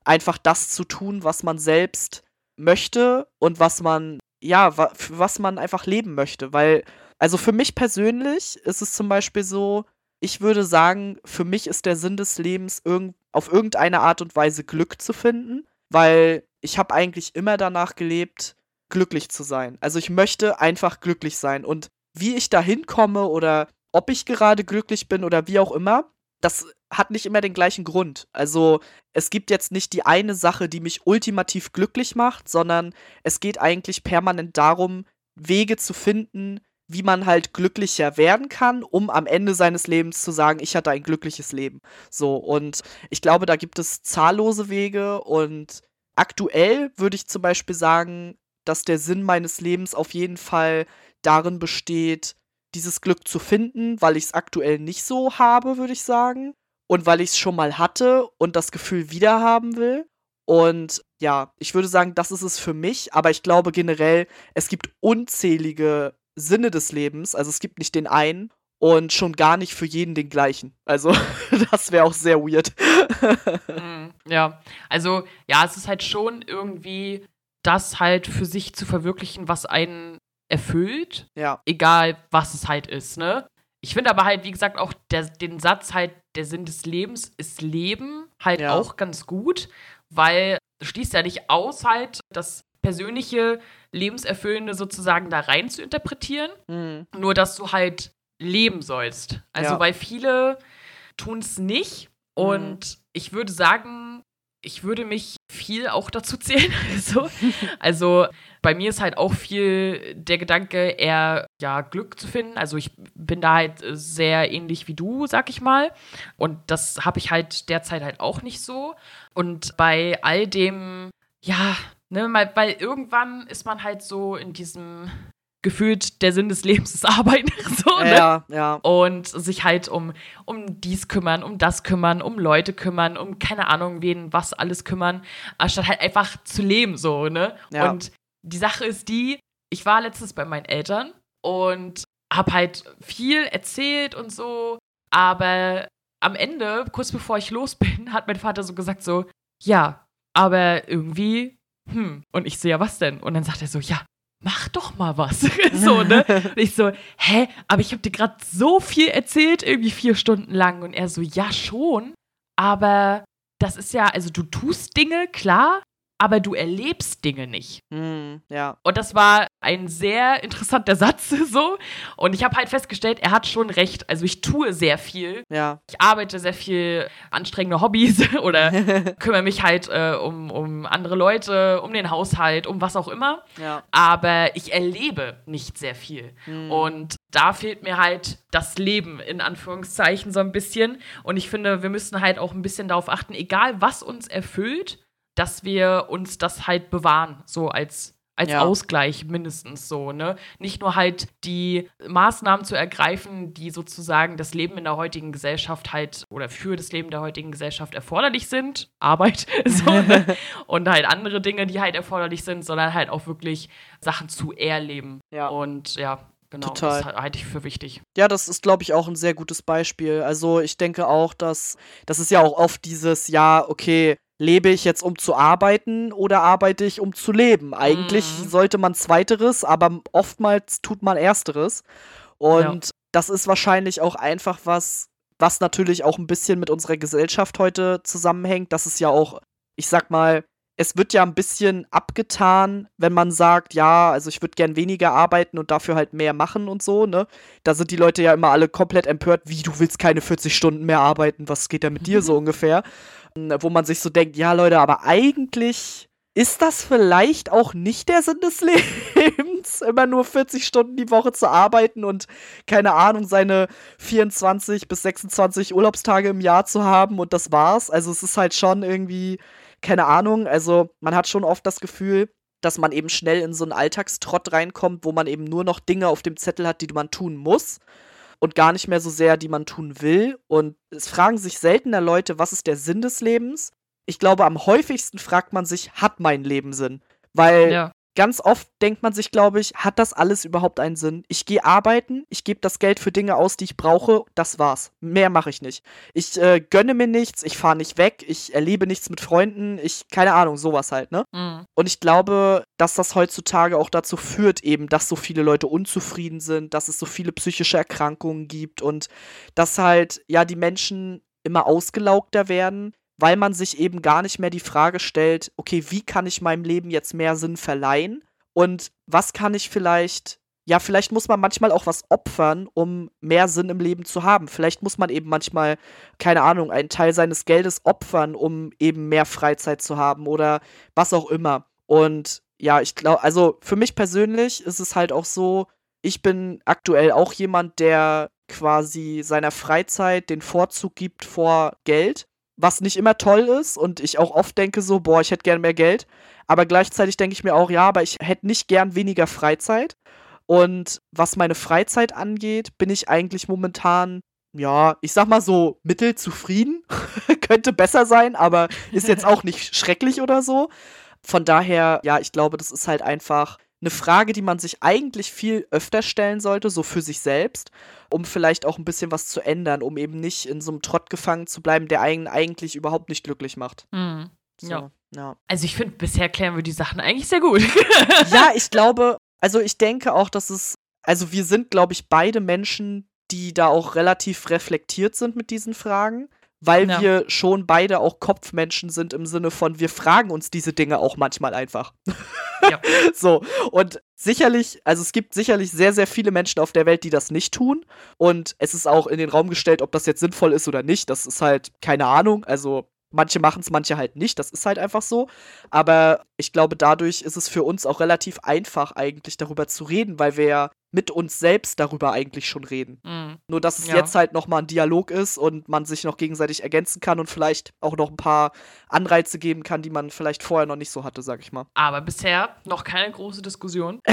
einfach das zu tun, was man selbst möchte und was man, ja, was man einfach leben möchte. Weil, also für mich persönlich ist es zum Beispiel so, ich würde sagen, für mich ist der Sinn des Lebens irgend auf irgendeine Art und Weise Glück zu finden, weil ich habe eigentlich immer danach gelebt, glücklich zu sein. Also ich möchte einfach glücklich sein. Und wie ich da hinkomme oder ob ich gerade glücklich bin oder wie auch immer, das hat nicht immer den gleichen Grund. Also es gibt jetzt nicht die eine Sache, die mich ultimativ glücklich macht, sondern es geht eigentlich permanent darum, Wege zu finden, wie man halt glücklicher werden kann, um am Ende seines Lebens zu sagen, ich hatte ein glückliches Leben. So, und ich glaube, da gibt es zahllose Wege und aktuell würde ich zum Beispiel sagen, dass der Sinn meines Lebens auf jeden Fall darin besteht, dieses Glück zu finden, weil ich es aktuell nicht so habe, würde ich sagen. Und weil ich es schon mal hatte und das Gefühl wieder haben will. Und ja, ich würde sagen, das ist es für mich. Aber ich glaube generell, es gibt unzählige Sinne des Lebens. Also es gibt nicht den einen und schon gar nicht für jeden den gleichen. Also *laughs* das wäre auch sehr weird. *laughs* Mhm, ja, also ja, es ist halt schon irgendwie das halt für sich zu verwirklichen, was einen erfüllt, ja, egal was es halt ist, ne? Ich finde aber halt, wie gesagt, auch der, den Satz halt, der Sinn des Lebens ist Leben, halt Ja. auch ganz gut, weil es schließt ja nicht aus, halt das persönliche, lebenserfüllende sozusagen da rein zu interpretieren, Mhm. nur dass du halt leben sollst. Also, Ja. weil viele tun es nicht und ich würde sagen, ich würde mich viel auch dazu zählen. *laughs* so. Also bei mir ist halt auch viel der Gedanke, eher ja Glück zu finden. Also ich bin da halt sehr ähnlich wie du, sag ich mal. Und das habe ich halt derzeit halt auch nicht so. Und bei all dem, ja, ne, weil irgendwann ist man halt so in diesem gefühlt der Sinn des Lebens ist Arbeiten. *laughs* So, ne? Ja, ja. und sich halt um, um dies kümmern, um das kümmern, um Leute kümmern, um keine Ahnung, wen was alles kümmern, anstatt halt einfach zu leben, so, ne? Ja. Und die Sache ist die, ich war letztens bei meinen Eltern und hab halt viel erzählt und so, Aber am Ende, kurz bevor ich los *laughs* bin, hat mein Vater so gesagt so, ja, aber irgendwie, hm. Und ich so, ja, was denn? Und dann sagt er so, ja, mach doch mal was. *laughs* so, ne? Und *laughs* ich so, hä, aber ich habe dir gerade so viel erzählt, irgendwie vier Stunden lang. Und er so, ja, schon, aber das ist ja, also du tust Dinge, klar, aber du erlebst Dinge nicht. Mm, ja. Und das war ein sehr interessanter *laughs* Satz so. Und ich habe halt festgestellt, er hat schon recht. Also ich tue sehr viel. Ja. Ich arbeite sehr viel anstrengende Hobbys *laughs* oder *laughs* kümmere mich halt äh, um, um andere Leute, um den Haushalt, um was auch immer. Ja. Aber ich erlebe nicht sehr viel. Mm. Und da fehlt mir halt das Leben in Anführungszeichen so ein bisschen. Und ich finde, wir müssen halt auch ein bisschen darauf achten, egal was uns erfüllt, dass wir uns das halt bewahren, so als, als Ja. Ausgleich mindestens so, ne? Nicht nur halt die Maßnahmen zu ergreifen, die sozusagen das Leben in der heutigen Gesellschaft halt oder für das Leben der heutigen Gesellschaft erforderlich sind, *laughs* Arbeit, so, ne? *laughs* und halt andere Dinge, die halt erforderlich sind, sondern halt auch wirklich Sachen zu erleben. Ja. Und ja, genau, Total. das halte ich für wichtig. Ja, das ist, glaube ich, auch ein sehr gutes Beispiel. Also ich denke auch, dass das ist ja auch oft dieses, ja, okay, lebe ich jetzt, um zu arbeiten oder arbeite ich, um zu leben? Eigentlich Mhm. sollte man zweiteres, aber oftmals tut man ersteres. Und das ist wahrscheinlich auch einfach was, was natürlich auch ein bisschen mit unserer Gesellschaft heute zusammenhängt. Das ist ja auch, ich sag mal, es wird ja ein bisschen abgetan, wenn man sagt, ja, also ich würde gern weniger arbeiten und dafür halt mehr machen und so, ne? Da sind die Leute ja immer alle komplett empört, wie du willst keine 40 Stunden mehr arbeiten, was geht da mit dir so *laughs* ungefähr? Wo man sich so denkt, ja Leute, aber eigentlich ist das vielleicht auch nicht der Sinn des *laughs* Lebens, immer nur 40 Stunden die Woche zu arbeiten und keine Ahnung, seine 24 bis 26 Urlaubstage im Jahr zu haben und das war's. Also es ist halt schon irgendwie, keine Ahnung, also man hat schon oft das Gefühl, dass man eben schnell in so einen Alltagstrott reinkommt, wo man eben nur noch Dinge auf dem Zettel hat, die man tun muss und gar nicht mehr so sehr, die man tun will. Und es fragen sich seltener Leute, was ist der Sinn des Lebens? Ich glaube, am häufigsten fragt man sich, hat mein Leben Sinn? Weil Ja. Ganz oft denkt man sich, glaube ich, hat das alles überhaupt einen Sinn? Ich gehe arbeiten, ich gebe das Geld für Dinge aus, die ich brauche, das war's. Mehr mache ich nicht. Ich äh, gönne mir nichts, ich fahre nicht weg, ich erlebe nichts mit Freunden, ich, keine Ahnung, sowas halt, ne? Mhm. Und ich glaube, dass das heutzutage auch dazu führt, eben, dass so viele Leute unzufrieden sind, dass es so viele psychische Erkrankungen gibt und dass halt, ja, die Menschen immer ausgelaugter werden, weil man sich eben gar nicht mehr die Frage stellt, okay, wie kann ich meinem Leben jetzt mehr Sinn verleihen? Und was kann ich vielleicht, ja, vielleicht muss man manchmal auch was opfern, um mehr Sinn im Leben zu haben. Vielleicht muss man eben manchmal, keine Ahnung, einen Teil seines Geldes opfern, um eben mehr Freizeit zu haben oder was auch immer. Und ja, ich glaube, also für mich persönlich ist es halt auch so, ich bin aktuell auch jemand, der quasi seiner Freizeit den Vorzug gibt vor Geld, was nicht immer toll ist und ich auch oft denke so, boah, ich hätte gern mehr Geld, aber gleichzeitig denke ich mir auch, ja, aber ich hätte nicht gern weniger Freizeit und was meine Freizeit angeht, bin ich eigentlich momentan ja, ich sag mal so mittelzufrieden. *laughs* Könnte besser sein, aber ist jetzt auch nicht *laughs* schrecklich oder so. Von daher, ja, ich glaube, das ist halt einfach eine Frage, die man sich eigentlich viel öfter stellen sollte, so für sich selbst, um vielleicht auch ein bisschen was zu ändern, um eben nicht in so einem Trott gefangen zu bleiben, der einen eigentlich überhaupt nicht glücklich macht. Mhm. So, Ja. ja. Also ich finde, bisher klären wir die Sachen eigentlich sehr gut. *laughs* ja, ich *laughs* glaube, also ich denke auch, dass es, also wir sind, glaube ich, beide Menschen, die da auch relativ reflektiert sind mit diesen Fragen, weil Ja. wir schon beide auch Kopfmenschen sind im Sinne von, wir fragen uns diese Dinge auch manchmal einfach. Ja. *laughs* So, und sicherlich, also es gibt sicherlich sehr, sehr viele Menschen auf der Welt, die das nicht tun. Und es ist auch in den Raum gestellt, ob das jetzt sinnvoll ist oder nicht. Das ist halt keine Ahnung. Also manche machen es, manche halt nicht. Das ist halt einfach so. Aber ich glaube, dadurch ist es für uns auch relativ einfach, eigentlich darüber zu reden, weil wir ja mit uns selbst darüber eigentlich schon reden. Mhm. Nur, dass es Ja. jetzt halt nochmal ein Dialog ist und man sich noch gegenseitig ergänzen kann und vielleicht auch noch ein paar Anreize geben kann, die man vielleicht vorher noch nicht so hatte, sag ich mal. Aber bisher noch keine große Diskussion. *laughs*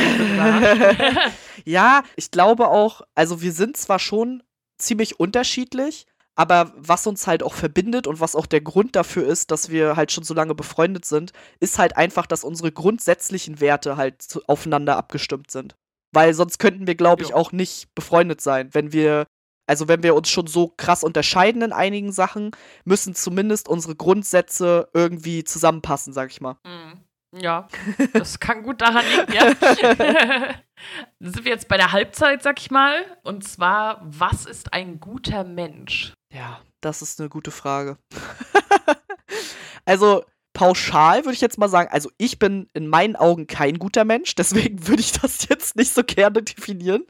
Ja, ich glaube auch, also wir sind zwar schon ziemlich unterschiedlich, aber was uns halt auch verbindet und was auch der Grund dafür ist, dass wir halt schon so lange befreundet sind, ist halt einfach, dass unsere grundsätzlichen Werte halt aufeinander abgestimmt sind. Weil sonst könnten wir, glaube ich, auch nicht befreundet sein, wenn wir, also wenn wir uns schon so krass unterscheiden in einigen Sachen, müssen zumindest unsere Grundsätze irgendwie zusammenpassen, sag ich mal. Mhm. Ja, das kann gut daran liegen, ja. da *laughs* sind wir jetzt bei der Halbzeit, sag ich mal. Und zwar, was ist ein guter Mensch? Ja, das ist eine gute Frage. *laughs* also, pauschal würde ich jetzt mal sagen, also ich bin in meinen Augen kein guter Mensch, deswegen *laughs* würde ich das jetzt nicht so gerne definieren.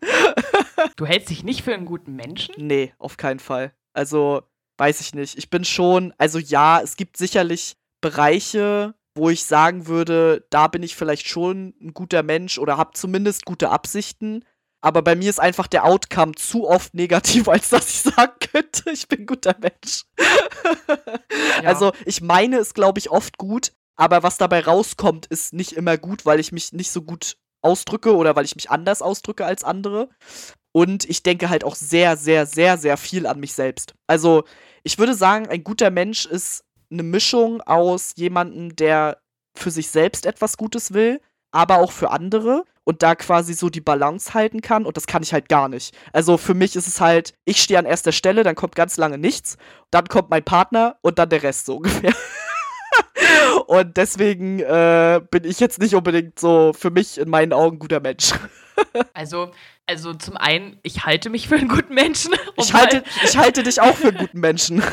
*laughs* du hältst dich nicht für einen guten Menschen? Nee, auf keinen Fall. Also, weiß ich nicht. Ich bin schon, also ja, es gibt sicherlich Bereiche, wo ich sagen würde, da bin ich vielleicht schon ein guter Mensch oder habe zumindest gute Absichten. Aber bei mir ist einfach der Outcome zu oft negativ, *laughs* als dass ich sagen könnte, ich bin ein guter Mensch. ja. Also ich meine es, glaube ich, oft gut, aber was dabei rauskommt, ist nicht immer gut, weil ich mich nicht so gut ausdrücke oder weil ich mich anders ausdrücke als andere. Und ich denke halt auch sehr, sehr, sehr, sehr viel an mich selbst. Also ich würde sagen, ein guter Mensch ist eine Mischung aus jemandem, der für sich selbst etwas Gutes will, aber auch für andere und da quasi so die Balance halten kann und das kann ich halt gar nicht. Also für mich ist es halt, ich stehe an erster Stelle, dann kommt ganz lange nichts, dann kommt mein Partner und dann der Rest so *laughs* ungefähr. und deswegen äh, bin ich jetzt nicht unbedingt so für mich in meinen Augen guter Mensch. *laughs* also, also zum einen, ich halte mich für einen guten Menschen. Ich halte, ich halte dich auch für einen guten Menschen.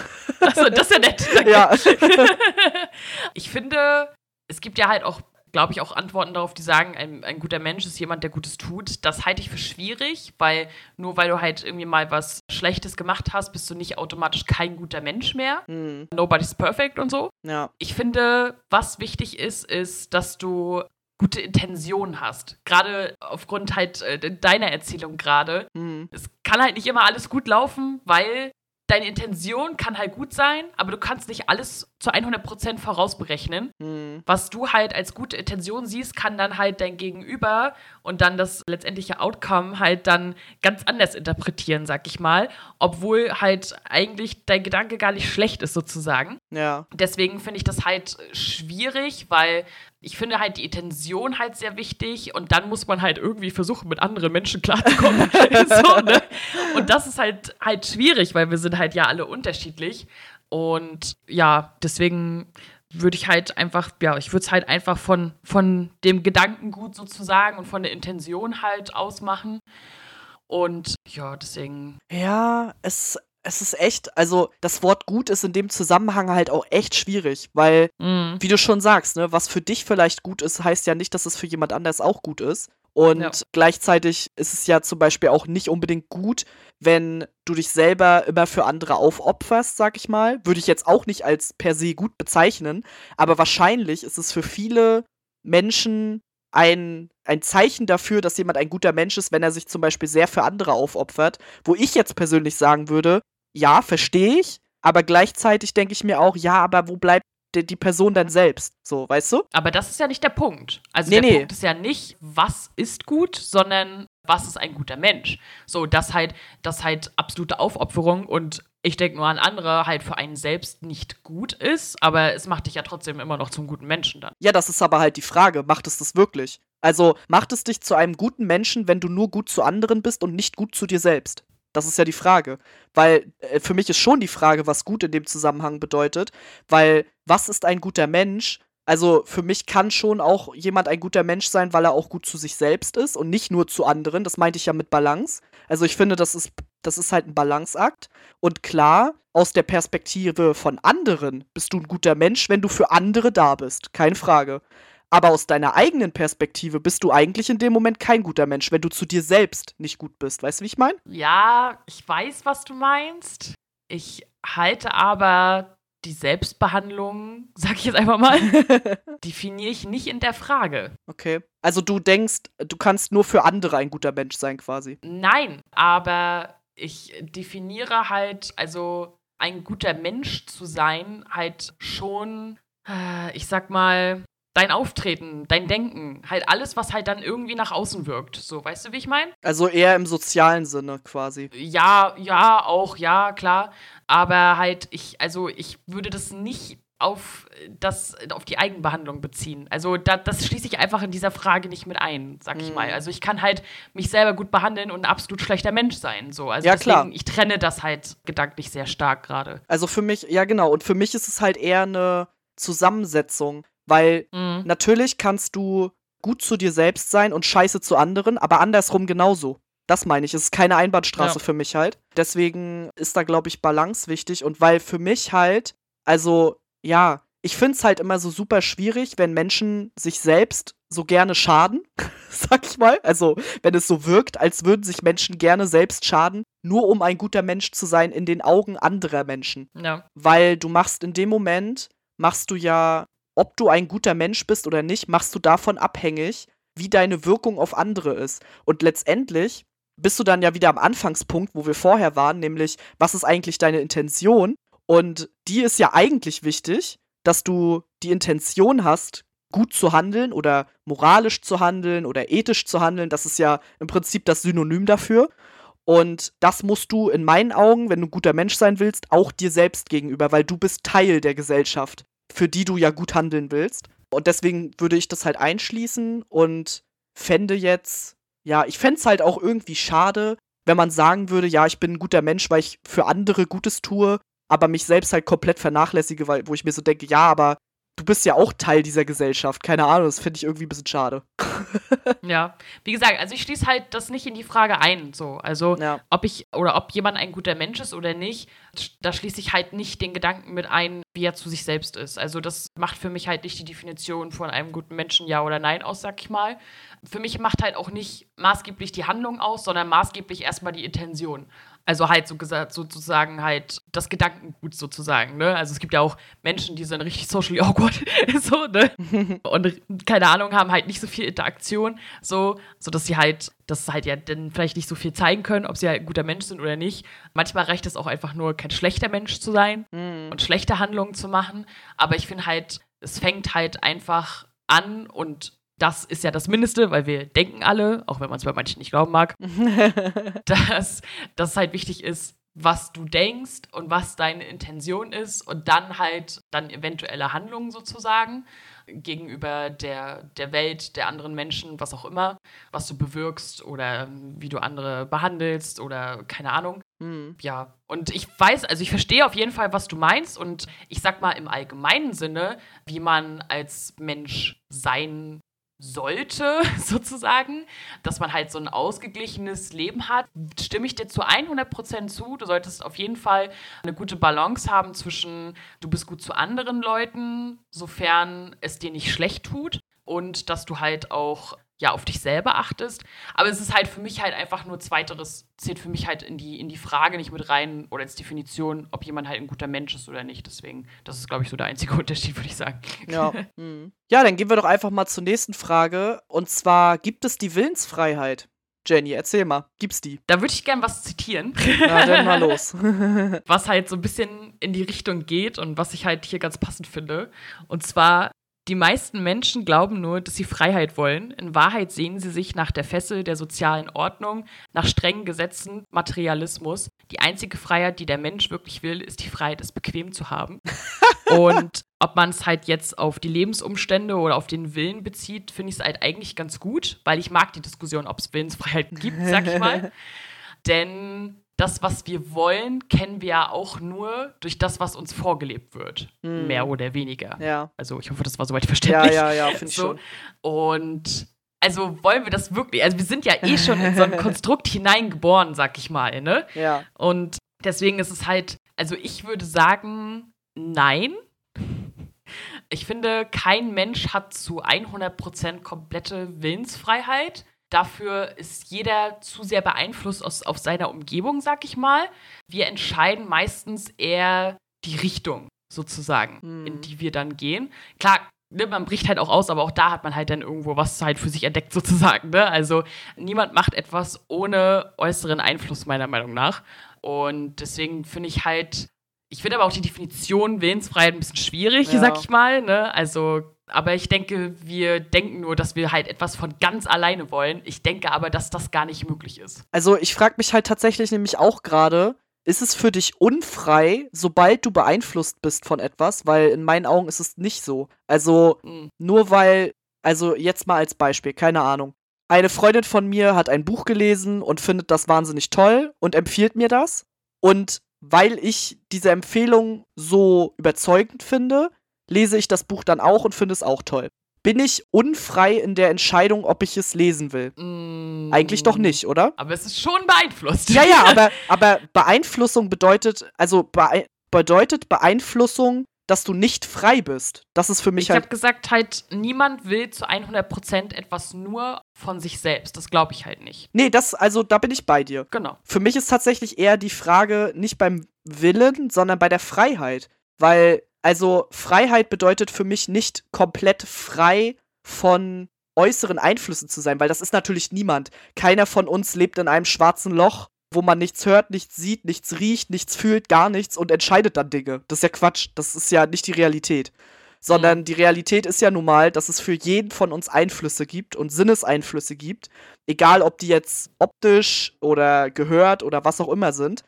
Achso, das ist ja nett. Danke. Ja. *laughs* ich finde, es gibt ja halt auch glaube ich, auch Antworten darauf, die sagen, ein, ein guter Mensch ist jemand, der Gutes tut. Das halte ich für schwierig, weil nur weil du halt irgendwie mal was Schlechtes gemacht hast, bist du nicht automatisch kein guter Mensch mehr. Mhm. Nobody's perfect und so. Ja. Ich finde, was wichtig ist, ist, dass du gute Intention hast. Gerade aufgrund halt äh, deiner Erzählung gerade. Mhm. Es kann halt nicht immer alles gut laufen, weil deine Intention kann halt gut sein, aber du kannst nicht alles zu 100% vorausberechnen. Mhm. Was du halt als gute Intention siehst, kann dann halt dein Gegenüber und dann das letztendliche Outcome halt dann ganz anders interpretieren, sag ich mal. Obwohl halt eigentlich dein Gedanke gar nicht schlecht ist, sozusagen. Ja. Deswegen finde ich das halt schwierig, weil ich finde halt die Intention halt sehr wichtig und dann muss man halt irgendwie versuchen, mit anderen Menschen klarzukommen. *laughs* *laughs* so, ne? Und das ist halt halt schwierig, weil wir sind halt ja alle unterschiedlich. Und ja, deswegen würde ich halt einfach, ja, ich würde es halt einfach von, von dem Gedankengut sozusagen und von der Intention halt ausmachen. Und ja, deswegen. Ja, es, es ist echt, also das Wort gut ist in dem Zusammenhang halt auch echt schwierig, weil, mm. wie du schon sagst, ne, was für dich vielleicht gut ist, heißt ja nicht, dass es für jemand anders auch gut ist. Und ja. gleichzeitig ist es ja zum Beispiel auch nicht unbedingt gut, wenn du dich selber immer für andere aufopferst, sag ich mal. Würde ich jetzt auch nicht als per se gut bezeichnen, aber wahrscheinlich ist es für viele Menschen ein, ein Zeichen dafür, dass jemand ein guter Mensch ist, wenn er sich zum Beispiel sehr für andere aufopfert. Wo ich jetzt persönlich sagen würde, ja, verstehe ich, aber gleichzeitig denke ich mir auch, ja, aber wo bleibt die, die, Person dann selbst? So, weißt du? Aber das ist ja nicht der Punkt. Also nee, der nee. Punkt ist ja nicht, was ist gut, sondern was ist ein guter Mensch? So, das halt, das halt absolute Aufopferung und ich denke nur an andere, halt für einen selbst nicht gut ist, aber es macht dich ja trotzdem immer noch zum guten Menschen dann. Ja, das ist aber halt die Frage, macht es das wirklich? Also macht es dich zu einem guten Menschen, wenn du nur gut zu anderen bist und nicht gut zu dir selbst? Das ist ja die Frage. Weil äh, für mich ist schon die Frage, was gut in dem Zusammenhang bedeutet. Weil was ist ein guter Mensch? Also für mich kann schon auch jemand ein guter Mensch sein, weil er auch gut zu sich selbst ist und nicht nur zu anderen. Das meinte ich ja mit Balance. Also ich finde, das ist, das ist halt ein Balanceakt. Und klar, aus der Perspektive von anderen bist du ein guter Mensch, wenn du für andere da bist. Keine Frage. Aber aus deiner eigenen Perspektive bist du eigentlich in dem Moment kein guter Mensch, wenn du zu dir selbst nicht gut bist. Weißt du, wie ich meine? Ja, ich weiß, was du meinst. Ich halte aber die Selbstbehandlung, *laughs* sag ich jetzt einfach mal, *laughs* definiere ich nicht in der Frage. Okay. Also du denkst, du kannst nur für andere ein guter Mensch sein, quasi. Nein, aber ich definiere halt, also ein guter Mensch zu sein, halt schon, äh, ich sag mal, dein Auftreten, dein Denken, halt alles, was halt dann irgendwie nach außen wirkt. So, weißt du, wie ich meine? Also eher im sozialen Sinne quasi. Ja, ja, auch, ja, klar. Aber halt, ich, also ich würde das nicht auf, das, auf die Eigenbehandlung beziehen. Also da, das schließe ich einfach in dieser Frage nicht mit ein, sag ich Mhm. mal. Also ich kann halt mich selber gut behandeln und ein absolut schlechter Mensch sein. So. Also Ja, deswegen, klar. ich trenne das halt gedanklich sehr stark gerade. Also für mich, ja genau, und für mich ist es halt eher eine Zusammensetzung, weil Mhm. natürlich kannst du gut zu dir selbst sein und scheiße zu anderen, aber andersrum genauso. Das meine ich, es ist keine Einbahnstraße Ja. für mich halt. Deswegen ist da, glaube ich, Balance wichtig und weil für mich halt, also ja, ich finde es halt immer so super schwierig, wenn Menschen sich selbst so gerne schaden, *laughs* sag ich mal. Also, wenn es so wirkt, als würden sich Menschen gerne selbst schaden, nur um ein guter Mensch zu sein in den Augen anderer Menschen. Ja. Weil du machst in dem Moment, machst du ja, ob du ein guter Mensch bist oder nicht, machst du davon abhängig, wie deine Wirkung auf andere ist. Und letztendlich bist du dann ja wieder am Anfangspunkt, wo wir vorher waren, nämlich, was ist eigentlich deine Intention? Und die ist ja eigentlich wichtig, dass du die Intention hast, gut zu handeln oder moralisch zu handeln oder ethisch zu handeln. Das ist ja im Prinzip das Synonym dafür. Und das musst du in meinen Augen, wenn du ein guter Mensch sein willst, auch dir selbst gegenüber, weil du bist Teil der Gesellschaft, für die du ja gut handeln willst. Und deswegen würde ich das halt einschließen und fände jetzt, ja, ich fände es halt auch irgendwie schade, wenn man sagen würde, ja, ich bin ein guter Mensch, weil ich für andere Gutes tue, aber mich selbst halt komplett vernachlässige, weil, wo ich mir so denke, ja, aber du bist ja auch Teil dieser Gesellschaft. Keine Ahnung, das finde ich irgendwie ein bisschen schade. *laughs* Ja, wie gesagt, also ich schließe halt das nicht in die Frage ein. So, also Ja. ob ich oder ob jemand ein guter Mensch ist oder nicht, da schließe ich halt nicht den Gedanken mit ein, wie er zu sich selbst ist. Also das macht für mich halt nicht die Definition von einem guten Menschen ja oder nein aus, sag ich mal. Für mich macht halt auch nicht maßgeblich die Handlung aus, sondern maßgeblich erstmal die Intention. Also halt so gesagt, sozusagen halt das Gedankengut sozusagen, ne? Also es gibt ja auch Menschen, die sind richtig socially *laughs* awkward, so, ne? *laughs* und keine Ahnung, haben halt nicht so viel Interaktion, so, so dass sie halt, dass sie halt ja dann vielleicht nicht so viel zeigen können, ob sie halt ein guter Mensch sind oder nicht. Manchmal reicht es auch einfach nur, kein schlechter Mensch zu sein Mhm. und schlechte Handlungen zu machen. Aber ich finde halt, es fängt halt einfach an und das ist ja das Mindeste, weil wir denken alle, auch wenn man es bei manchen nicht glauben mag, *laughs* dass, es halt wichtig ist, was du denkst und was deine Intention ist und dann halt dann eventuelle Handlungen sozusagen gegenüber der, der Welt, der anderen Menschen, was auch immer, was du bewirkst oder wie du andere behandelst oder keine Ahnung. Mhm. Ja, und ich weiß, also ich verstehe auf jeden Fall, was du meinst und ich sag mal im allgemeinen Sinne, wie man als Mensch sein sollte, *laughs* sozusagen, dass man halt so ein ausgeglichenes Leben hat, stimme ich dir zu 100% zu. Du solltest auf jeden Fall eine gute Balance haben zwischen, du bist gut zu anderen Leuten, sofern es dir nicht schlecht tut und dass du halt auch ja, auf dich selber achtest. Aber es ist halt für mich halt einfach nur zweiteres, zählt für mich halt in die, in die Frage nicht mit rein oder als Definition, ob jemand halt ein guter Mensch ist oder nicht. Deswegen, das ist, glaube ich, so der einzige *laughs* Unterschied, würde ich sagen. Ja. *laughs* Mhm. ja, dann gehen wir doch einfach mal zur nächsten Frage. Und zwar, gibt es die Willensfreiheit? Jenny, erzähl mal. Gibt's die? Da würde ich gern was zitieren, Na, dann mal los. *laughs* was halt so ein bisschen in die Richtung geht und was ich halt hier ganz passend finde. Und zwar, die meisten Menschen glauben nur, dass sie Freiheit wollen. In Wahrheit sehen sie sich nach der Fessel der sozialen Ordnung, nach strengen Gesetzen, Materialismus. Die einzige Freiheit, die der Mensch wirklich will, ist die Freiheit, es bequem zu haben. *laughs* Und ob man es halt jetzt auf die Lebensumstände oder auf den Willen bezieht, finde ich es halt eigentlich ganz gut, weil ich mag die Diskussion, ob es Willensfreiheiten gibt, sag ich mal. *laughs* Denn das, was wir wollen, kennen wir ja auch nur durch das, was uns vorgelebt wird. Hm. Mehr oder weniger. ja. Also ich hoffe, das war soweit Ja, verständlich. ja, ja, finde ich So. schon. Und also wollen wir das wirklich? Also wir sind ja eh schon in so ein *laughs* Konstrukt hineingeboren, sag ich mal, ne? Ja. Und deswegen ist es halt, also ich würde sagen, nein. Ich finde, kein Mensch hat zu 100% komplette Willensfreiheit. Dafür ist jeder zu sehr beeinflusst aus, auf seiner Umgebung, sag ich mal. Wir entscheiden meistens eher die Richtung, sozusagen, Mhm. in die wir dann gehen. Klar, ne, man bricht halt auch aus, aber auch da hat man halt dann irgendwo was halt für sich entdeckt, *laughs* sozusagen. Ne? Also niemand macht etwas ohne äußeren Einfluss, meiner Meinung nach. Und deswegen finde ich halt, ich finde aber auch die Definition Willensfreiheit ein bisschen schwierig, Ja. sag ich mal. Ne? Also, aber ich denke, wir denken nur, dass wir halt etwas von ganz alleine wollen. Ich denke aber, dass das gar nicht möglich ist. Also ich frage mich halt tatsächlich nämlich auch gerade, ist es für dich unfrei, sobald du beeinflusst bist von etwas? Weil in meinen Augen ist es nicht so. Also Mhm. nur weil, also jetzt mal als Beispiel, keine Ahnung. Eine Freundin von mir hat ein Buch gelesen und findet das wahnsinnig toll und empfiehlt mir das. Und weil ich diese Empfehlung so überzeugend finde, lese ich das Buch dann auch und finde es auch toll. Bin ich unfrei in der Entscheidung, ob ich es lesen will? Mm. Eigentlich doch nicht, oder? Aber es ist schon beeinflusst. Ja, ja, *laughs* aber, aber Beeinflussung bedeutet, also bee bedeutet Beeinflussung, dass du nicht frei bist. Das ist für mich Ich halt. habe gesagt, halt, niemand will zu 100% etwas nur von sich selbst. Das glaube ich halt nicht. Nee, das, also da bin ich bei dir. Genau. Für mich ist tatsächlich eher die Frage nicht beim Willen, sondern bei der Freiheit. Weil, also Freiheit bedeutet für mich nicht komplett frei von äußeren Einflüssen zu sein, weil das ist natürlich niemand. Keiner von uns lebt in einem schwarzen Loch, wo man nichts hört, nichts sieht, nichts riecht, nichts fühlt, gar nichts und entscheidet dann Dinge. Das ist ja Quatsch. Das ist ja nicht die Realität. Sondern die Realität ist ja nun mal, dass es für jeden von uns Einflüsse gibt und Sinneseinflüsse gibt. Egal, ob die jetzt optisch oder gehört oder was auch immer sind.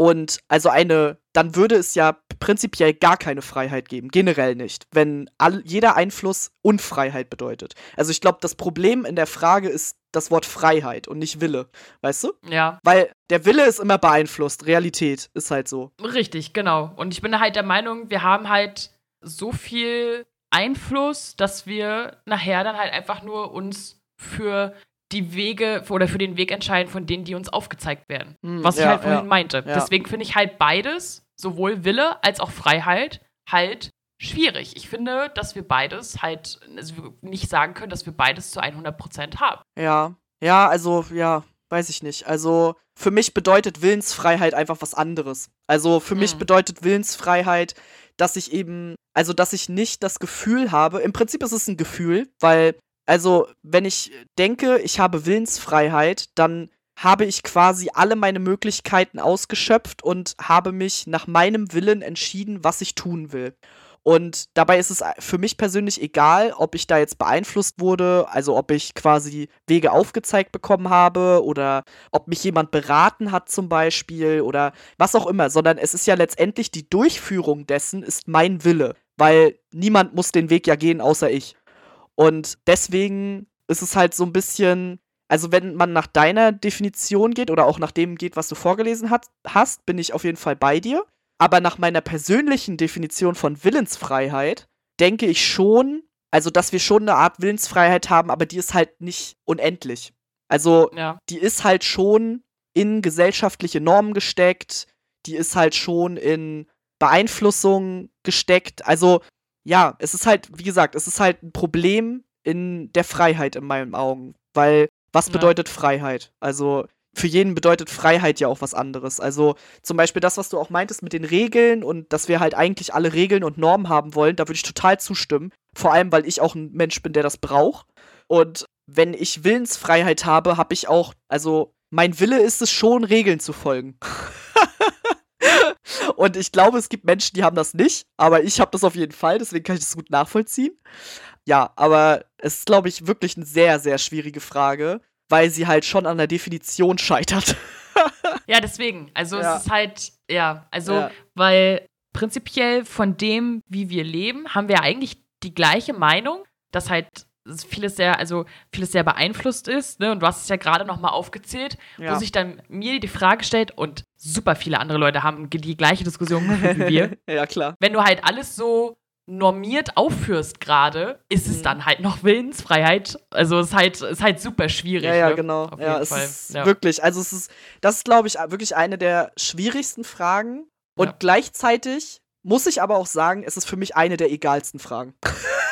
Und also eine, dann würde es ja prinzipiell gar keine Freiheit geben, generell nicht, wenn all, jeder Einfluss Unfreiheit bedeutet. Also ich glaube, das Problem in der Frage ist das Wort Freiheit und nicht Wille, weißt du? Ja, Weil der Wille ist immer beeinflusst, Realität ist halt so. richtig, genau. Und ich bin halt der Meinung, wir haben halt so viel Einfluss, dass wir nachher dann halt einfach nur uns für die Wege oder für den Weg entscheiden von denen, die uns aufgezeigt werden. Hm, Was ich ja, halt vorhin ja, meinte. ja. Deswegen finde ich halt beides, sowohl Wille als auch Freiheit, halt schwierig. Ich finde, dass wir beides halt also nicht sagen können, dass wir beides zu 100% haben. Ja, ja, also, ja, weiß ich nicht. Also, für mich bedeutet Willensfreiheit einfach was anderes. Also, für mich Mhm. bedeutet Willensfreiheit, dass ich eben, also, dass ich nicht das Gefühl habe, im Prinzip ist es ein Gefühl, weil, also, wenn ich denke, ich habe Willensfreiheit, dann habe ich quasi alle meine Möglichkeiten ausgeschöpft und habe mich nach meinem Willen entschieden, was ich tun will. Und dabei ist es für mich persönlich egal, ob ich da jetzt beeinflusst wurde, also ob ich quasi Wege aufgezeigt bekommen habe oder ob mich jemand beraten hat zum Beispiel oder was auch immer, sondern es ist ja letztendlich die Durchführung dessen ist mein Wille, weil niemand muss den Weg ja gehen außer ich. Und deswegen ist es halt so ein bisschen, also wenn man nach deiner Definition geht oder auch nach dem geht, was du vorgelesen hat, hast, bin ich auf jeden Fall bei dir. Aber nach meiner persönlichen Definition von Willensfreiheit denke ich schon, also dass wir schon eine Art Willensfreiheit haben, aber die ist halt nicht unendlich. Also Ja. die ist halt schon in gesellschaftliche Normen gesteckt, die ist halt schon in Beeinflussung gesteckt. Also ja, es ist halt, wie gesagt, es ist halt ein Problem in der Freiheit in meinen Augen. Weil, was Ja. bedeutet Freiheit? Also, für jeden bedeutet Freiheit ja auch was anderes. Also, zum Beispiel das, was du auch meintest mit den Regeln und dass wir halt eigentlich alle Regeln und Normen haben wollen, da würde ich total zustimmen. Vor allem, weil ich auch ein Mensch bin, der das braucht. Und wenn ich Willensfreiheit habe, habe ich auch, also, mein Wille ist es schon, Regeln zu folgen. *laughs* Und ich glaube, es gibt Menschen, die haben das nicht, aber ich habe das auf jeden Fall, deswegen kann ich das gut nachvollziehen. Ja, aber es ist, glaube ich, wirklich eine sehr, sehr schwierige Frage, weil sie halt schon an der Definition scheitert. *laughs* Ja, deswegen. Also Ja. es ist halt, ja, also, Ja. weil prinzipiell von dem, wie wir leben, haben wir eigentlich die gleiche Meinung, dass halt vieles sehr, also vieles sehr beeinflusst ist, ne? Und du hast es ja gerade nochmal aufgezählt, Ja. wo sich dann mir die Frage stellt, und super viele andere Leute haben die gleiche Diskussion wie wir. *laughs* ja, klar. Wenn du halt alles so normiert aufführst gerade, ist es Mhm. dann halt noch Willensfreiheit. Also es ist halt, ist halt super schwierig. Ja, ja, ne? genau. Auf Ja, jeden es Fall. ist Ja. wirklich, also es ist, das ist, glaube ich, wirklich eine der schwierigsten Fragen. Und Ja. gleichzeitig muss ich aber auch sagen, es ist für mich eine der egalsten Fragen. *laughs*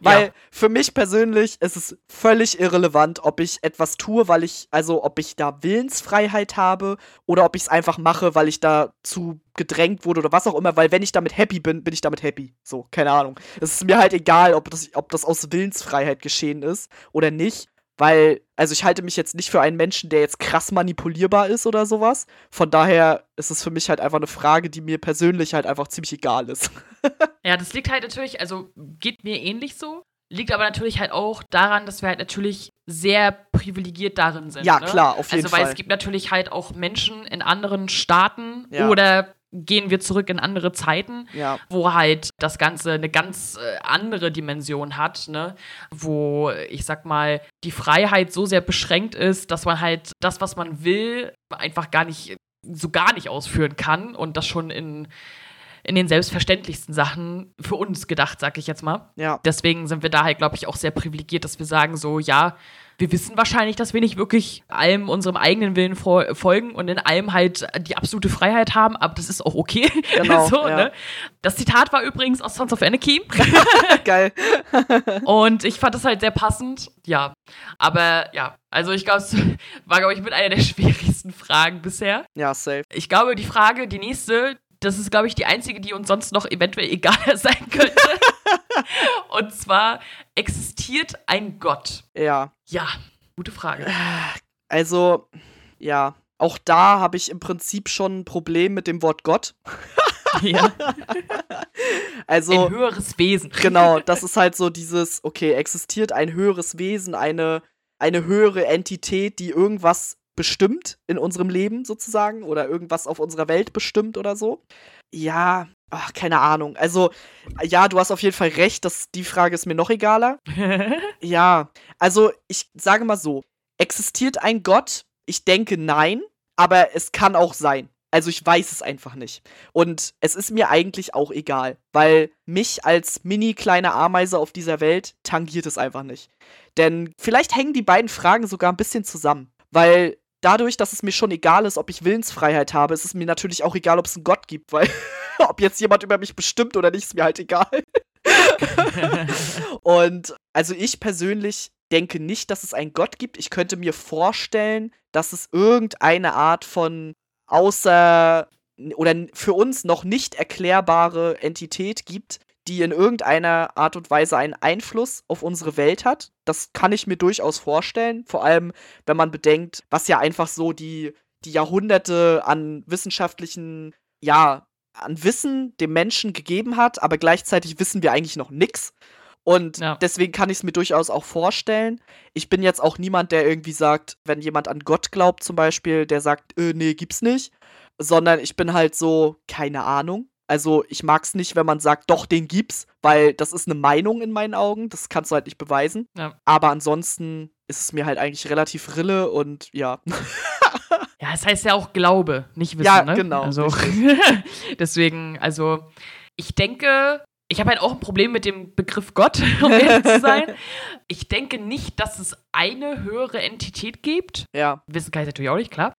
Weil Ja. für mich persönlich ist es völlig irrelevant, ob ich etwas tue, weil ich, also ob ich da Willensfreiheit habe oder ob ich es einfach mache, weil ich dazu gedrängt wurde oder was auch immer, weil wenn ich damit happy bin, bin ich damit happy. So, keine Ahnung. Es ist mir halt egal, ob das, ob das aus Willensfreiheit geschehen ist oder nicht. Weil, also ich halte mich jetzt nicht für einen Menschen, der jetzt krass manipulierbar ist oder sowas. Von daher ist es für mich halt einfach eine Frage, die mir persönlich halt einfach ziemlich egal ist. *laughs* Ja, das liegt halt natürlich, also geht mir ähnlich so. Liegt aber natürlich halt auch daran, dass wir halt natürlich sehr privilegiert darin sind. Ja, ne? klar, auf jeden also, weil Fall. es gibt natürlich halt auch Menschen in anderen Staaten Ja. oder gehen wir zurück in andere Zeiten, Ja, wo halt das Ganze eine ganz äh, andere Dimension hat, ne? Wo ich sag mal, die Freiheit so sehr beschränkt ist, dass man halt das, was man will, einfach gar nicht, so gar nicht ausführen kann und das schon in, in den selbstverständlichsten Sachen für uns gedacht, sag ich jetzt mal. ja, Deswegen sind wir da halt, glaube ich, auch sehr privilegiert, dass wir sagen, so, ja, wir wissen wahrscheinlich, dass wir nicht wirklich allem unserem eigenen Willen fol- folgen und in allem halt die absolute Freiheit haben, aber das ist auch okay. Genau, *laughs* so, ja. ne? Das Zitat war übrigens aus Sons of Anarchy *laughs* *laughs* geil. und ich fand das halt sehr passend. Ja, aber ja, also ich glaube, es war, glaube ich, mit einer der schwierigsten Fragen bisher. Ja, safe. Ich glaube, die Frage, die nächste, das ist, glaube ich, die einzige, die uns sonst noch eventuell egaler sein könnte. *laughs* Und zwar, existiert ein Gott? Ja. Ja, gute Frage. Also, ja, auch da habe ich im Prinzip schon ein Problem mit dem Wort Gott. *laughs* Ja. *laughs* Also, Ein höheres Wesen. genau, das ist halt so dieses, okay, existiert ein höheres Wesen, eine, eine höhere Entität, die irgendwas bestimmt in unserem Leben sozusagen oder irgendwas auf unserer Welt bestimmt oder so. Ja, ach, keine Ahnung. Also, ja, du hast auf jeden Fall recht, dass die Frage ist mir noch egaler. *laughs* Ja, also ich sage mal so, existiert ein Gott? Ich denke nein, aber es kann auch sein. Also ich weiß es einfach nicht. Und es ist mir eigentlich auch egal, weil mich als mini kleine Ameise auf dieser Welt tangiert es einfach nicht. Denn vielleicht hängen die beiden Fragen sogar ein bisschen zusammen, weil dadurch, dass es mir schon egal ist, ob ich Willensfreiheit habe, ist es mir natürlich auch egal, ob es einen Gott gibt, weil *laughs* ob jetzt jemand über mich bestimmt oder nicht, ist mir halt egal. *laughs* Und also ich persönlich denke nicht, dass es einen Gott gibt. Ich könnte mir vorstellen, dass es irgendeine Art von außer oder für uns noch nicht erklärbare Entität gibt, die in irgendeiner Art und Weise einen Einfluss auf unsere Welt hat. Das kann ich mir durchaus vorstellen, vor allem wenn man bedenkt, was ja einfach so die, die Jahrhunderte an wissenschaftlichen, ja, an Wissen dem Menschen gegeben hat, aber gleichzeitig wissen wir eigentlich noch nichts. Und Ja. deswegen kann ich es mir durchaus auch vorstellen. Ich bin jetzt auch niemand, der irgendwie sagt, wenn jemand an Gott glaubt zum Beispiel, der sagt, äh, nee, gibt's nicht. Sondern ich bin halt so, keine Ahnung. Also ich mag's nicht, wenn man sagt, doch, den gibt's, weil das ist eine Meinung in meinen Augen. Das kannst du halt nicht beweisen. Ja. Aber ansonsten ist es mir halt eigentlich relativ rille und ja. *laughs* Ja, es heißt ja auch Glaube, nicht Wissen, Ja, ne? genau, Also, *laughs* deswegen, also, ich denke, ich habe halt auch ein Problem mit dem Begriff Gott, *laughs* um ehrlich zu sein. *laughs* Ich denke nicht, dass es eine höhere Entität gibt. Ja. Wissen kann ich natürlich auch nicht, klar.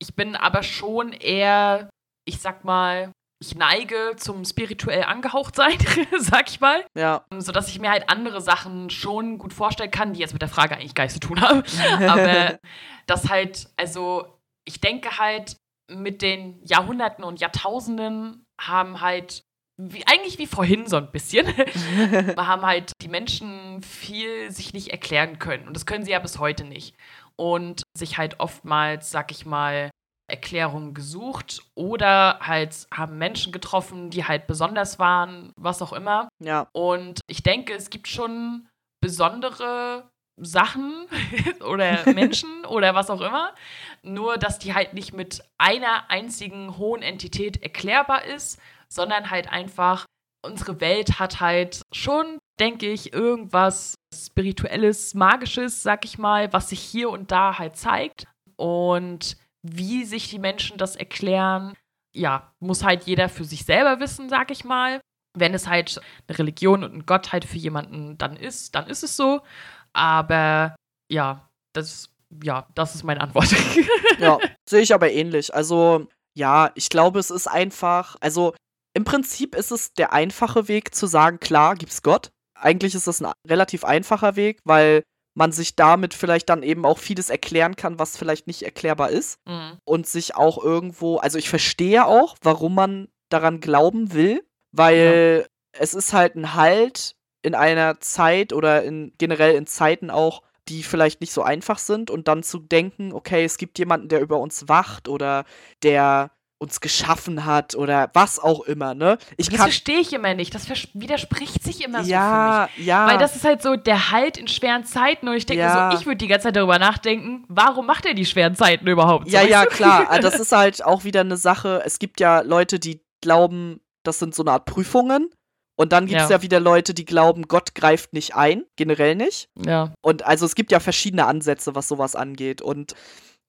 Ich bin aber schon eher, ich sag mal, ich neige zum spirituell angehaucht sein, sag ich mal. Ja. Sodass ich mir halt andere Sachen schon gut vorstellen kann, die jetzt mit der Frage eigentlich gar nichts zu tun haben. Aber das halt, also ich denke halt, mit den Jahrhunderten und Jahrtausenden haben halt, wie, eigentlich wie vorhin so ein bisschen, *laughs* *laughs* haben halt die Menschen viel sich nicht erklären können. Und das können sie ja bis heute nicht. Und sich halt oftmals, sag ich mal, Erklärungen gesucht oder halt haben Menschen getroffen, die halt besonders waren, was auch immer. Ja. Und ich denke, es gibt schon besondere Sachen *laughs* oder Menschen oder was auch immer. Nur, dass die halt nicht mit einer einzigen hohen Entität erklärbar ist, sondern halt einfach, unsere Welt hat halt schon, denke ich, irgendwas Spirituelles, Magisches, sag ich mal, was sich hier und da halt zeigt. Und wie sich die Menschen das erklären, ja, muss halt jeder für sich selber wissen, sag ich mal. Wenn es halt eine Religion und ein Gott halt für jemanden dann ist, dann ist es so. Aber ja, das, ja, das ist meine Antwort. *laughs* Ja, sehe ich aber ähnlich. Also, ja, ich glaube, es ist einfach, also im Prinzip ist es der einfache Weg zu sagen, klar, gibt's Gott. Eigentlich ist das ein relativ einfacher Weg, weil man sich damit vielleicht dann eben auch vieles erklären kann, was vielleicht nicht erklärbar ist. Mhm. Und sich auch irgendwo, also ich verstehe auch, warum man daran glauben will, weil es ist halt ein Halt in einer Zeit oder in generell in Zeiten auch, die vielleicht nicht so einfach sind und dann zu denken, okay, es gibt jemanden, der über uns wacht oder der uns geschaffen hat oder was auch immer, ne? Ich das verstehe ich immer nicht. Das widerspricht sich immer ja, so für mich. Ja, Weil das ist halt so der Halt in schweren Zeiten und ich denke ja. so, ich würde die ganze Zeit darüber nachdenken, warum macht er die schweren Zeiten überhaupt? So, ja, ja, klar. Ah, das *laughs* ist halt auch wieder eine Sache. Es gibt ja Leute, die glauben, das sind so eine Art Prüfungen. Und dann gibt es ja. ja. wieder Leute, die glauben, Gott greift nicht ein, generell nicht. Ja. Und also es gibt ja verschiedene Ansätze, was sowas angeht. Und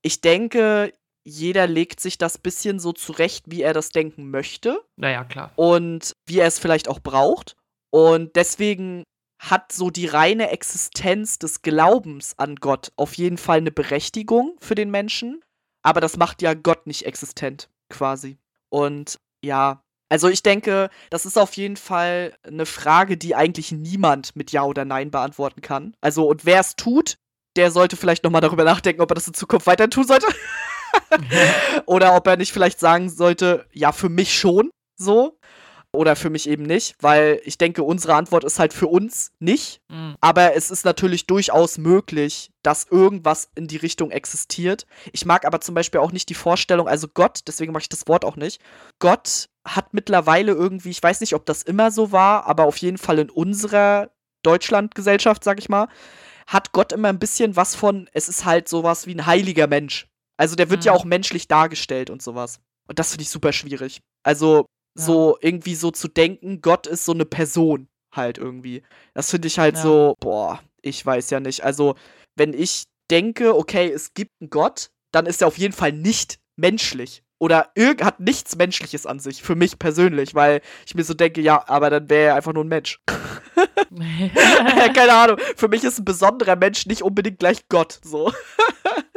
ich denke, jeder legt sich das bisschen so zurecht, wie er das denken möchte. Naja, klar. Und wie er es vielleicht auch braucht. Und deswegen hat so die reine Existenz des Glaubens an Gott auf jeden Fall eine Berechtigung für den Menschen. Aber das macht ja Gott nicht existent, quasi. Und ja, also ich denke, das ist auf jeden Fall eine Frage, die eigentlich niemand mit Ja oder Nein beantworten kann. Also, und wer es tut, der sollte vielleicht nochmal darüber nachdenken, ob er das in Zukunft weiter tun sollte. *laughs* Oder ob er nicht vielleicht sagen sollte, ja, für mich schon so. Oder für mich eben nicht, weil ich denke, unsere Antwort ist halt für uns nicht. Mhm. Aber es ist natürlich durchaus möglich, dass irgendwas in die Richtung existiert. Ich mag aber zum Beispiel auch nicht die Vorstellung, also Gott, deswegen mache ich das Wort auch nicht. Gott hat mittlerweile irgendwie, ich weiß nicht, ob das immer so war, aber auf jeden Fall in unserer Deutschlandgesellschaft, sag ich mal, hat Gott immer ein bisschen was von, es ist halt sowas wie ein heiliger Mensch. Also der wird mhm. ja auch menschlich dargestellt und sowas. Und das finde ich super schwierig. Also ja. so irgendwie so zu denken, Gott ist so eine Person halt irgendwie. Das finde ich halt ja. so, boah, ich weiß ja nicht. Also wenn ich denke, okay, es gibt einen Gott, dann ist er auf jeden Fall nicht menschlich. Oder hat nichts Menschliches an sich, für mich persönlich, weil ich mir so denke, ja, aber dann wäre er einfach nur ein Mensch. *laughs* Keine Ahnung. Für mich ist ein besonderer Mensch nicht unbedingt gleich Gott. So.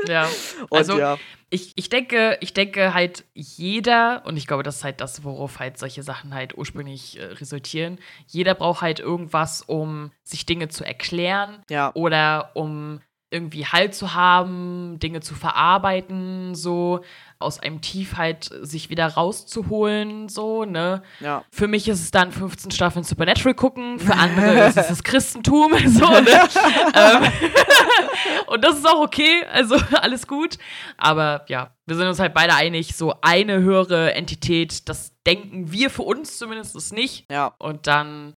ja. Und also, ja. Ich, ich, denke, ich denke halt, jeder, und ich glaube, das ist halt das, worauf halt solche Sachen halt ursprünglich äh, resultieren, jeder braucht halt irgendwas, um sich Dinge zu erklären ja. oder um irgendwie Halt zu haben, Dinge zu verarbeiten, so aus einem Tief halt sich wieder rauszuholen, so, ne? Ja. Für mich ist es dann 15 Staffeln Supernatural gucken, für andere *laughs* ist es das Christentum, *laughs* so, ne? Ähm, *laughs* und das ist auch okay, also alles gut. Aber ja, wir sind uns halt beide einig, so eine höhere Entität, das denken wir für uns zumindest nicht. Ja. Und dann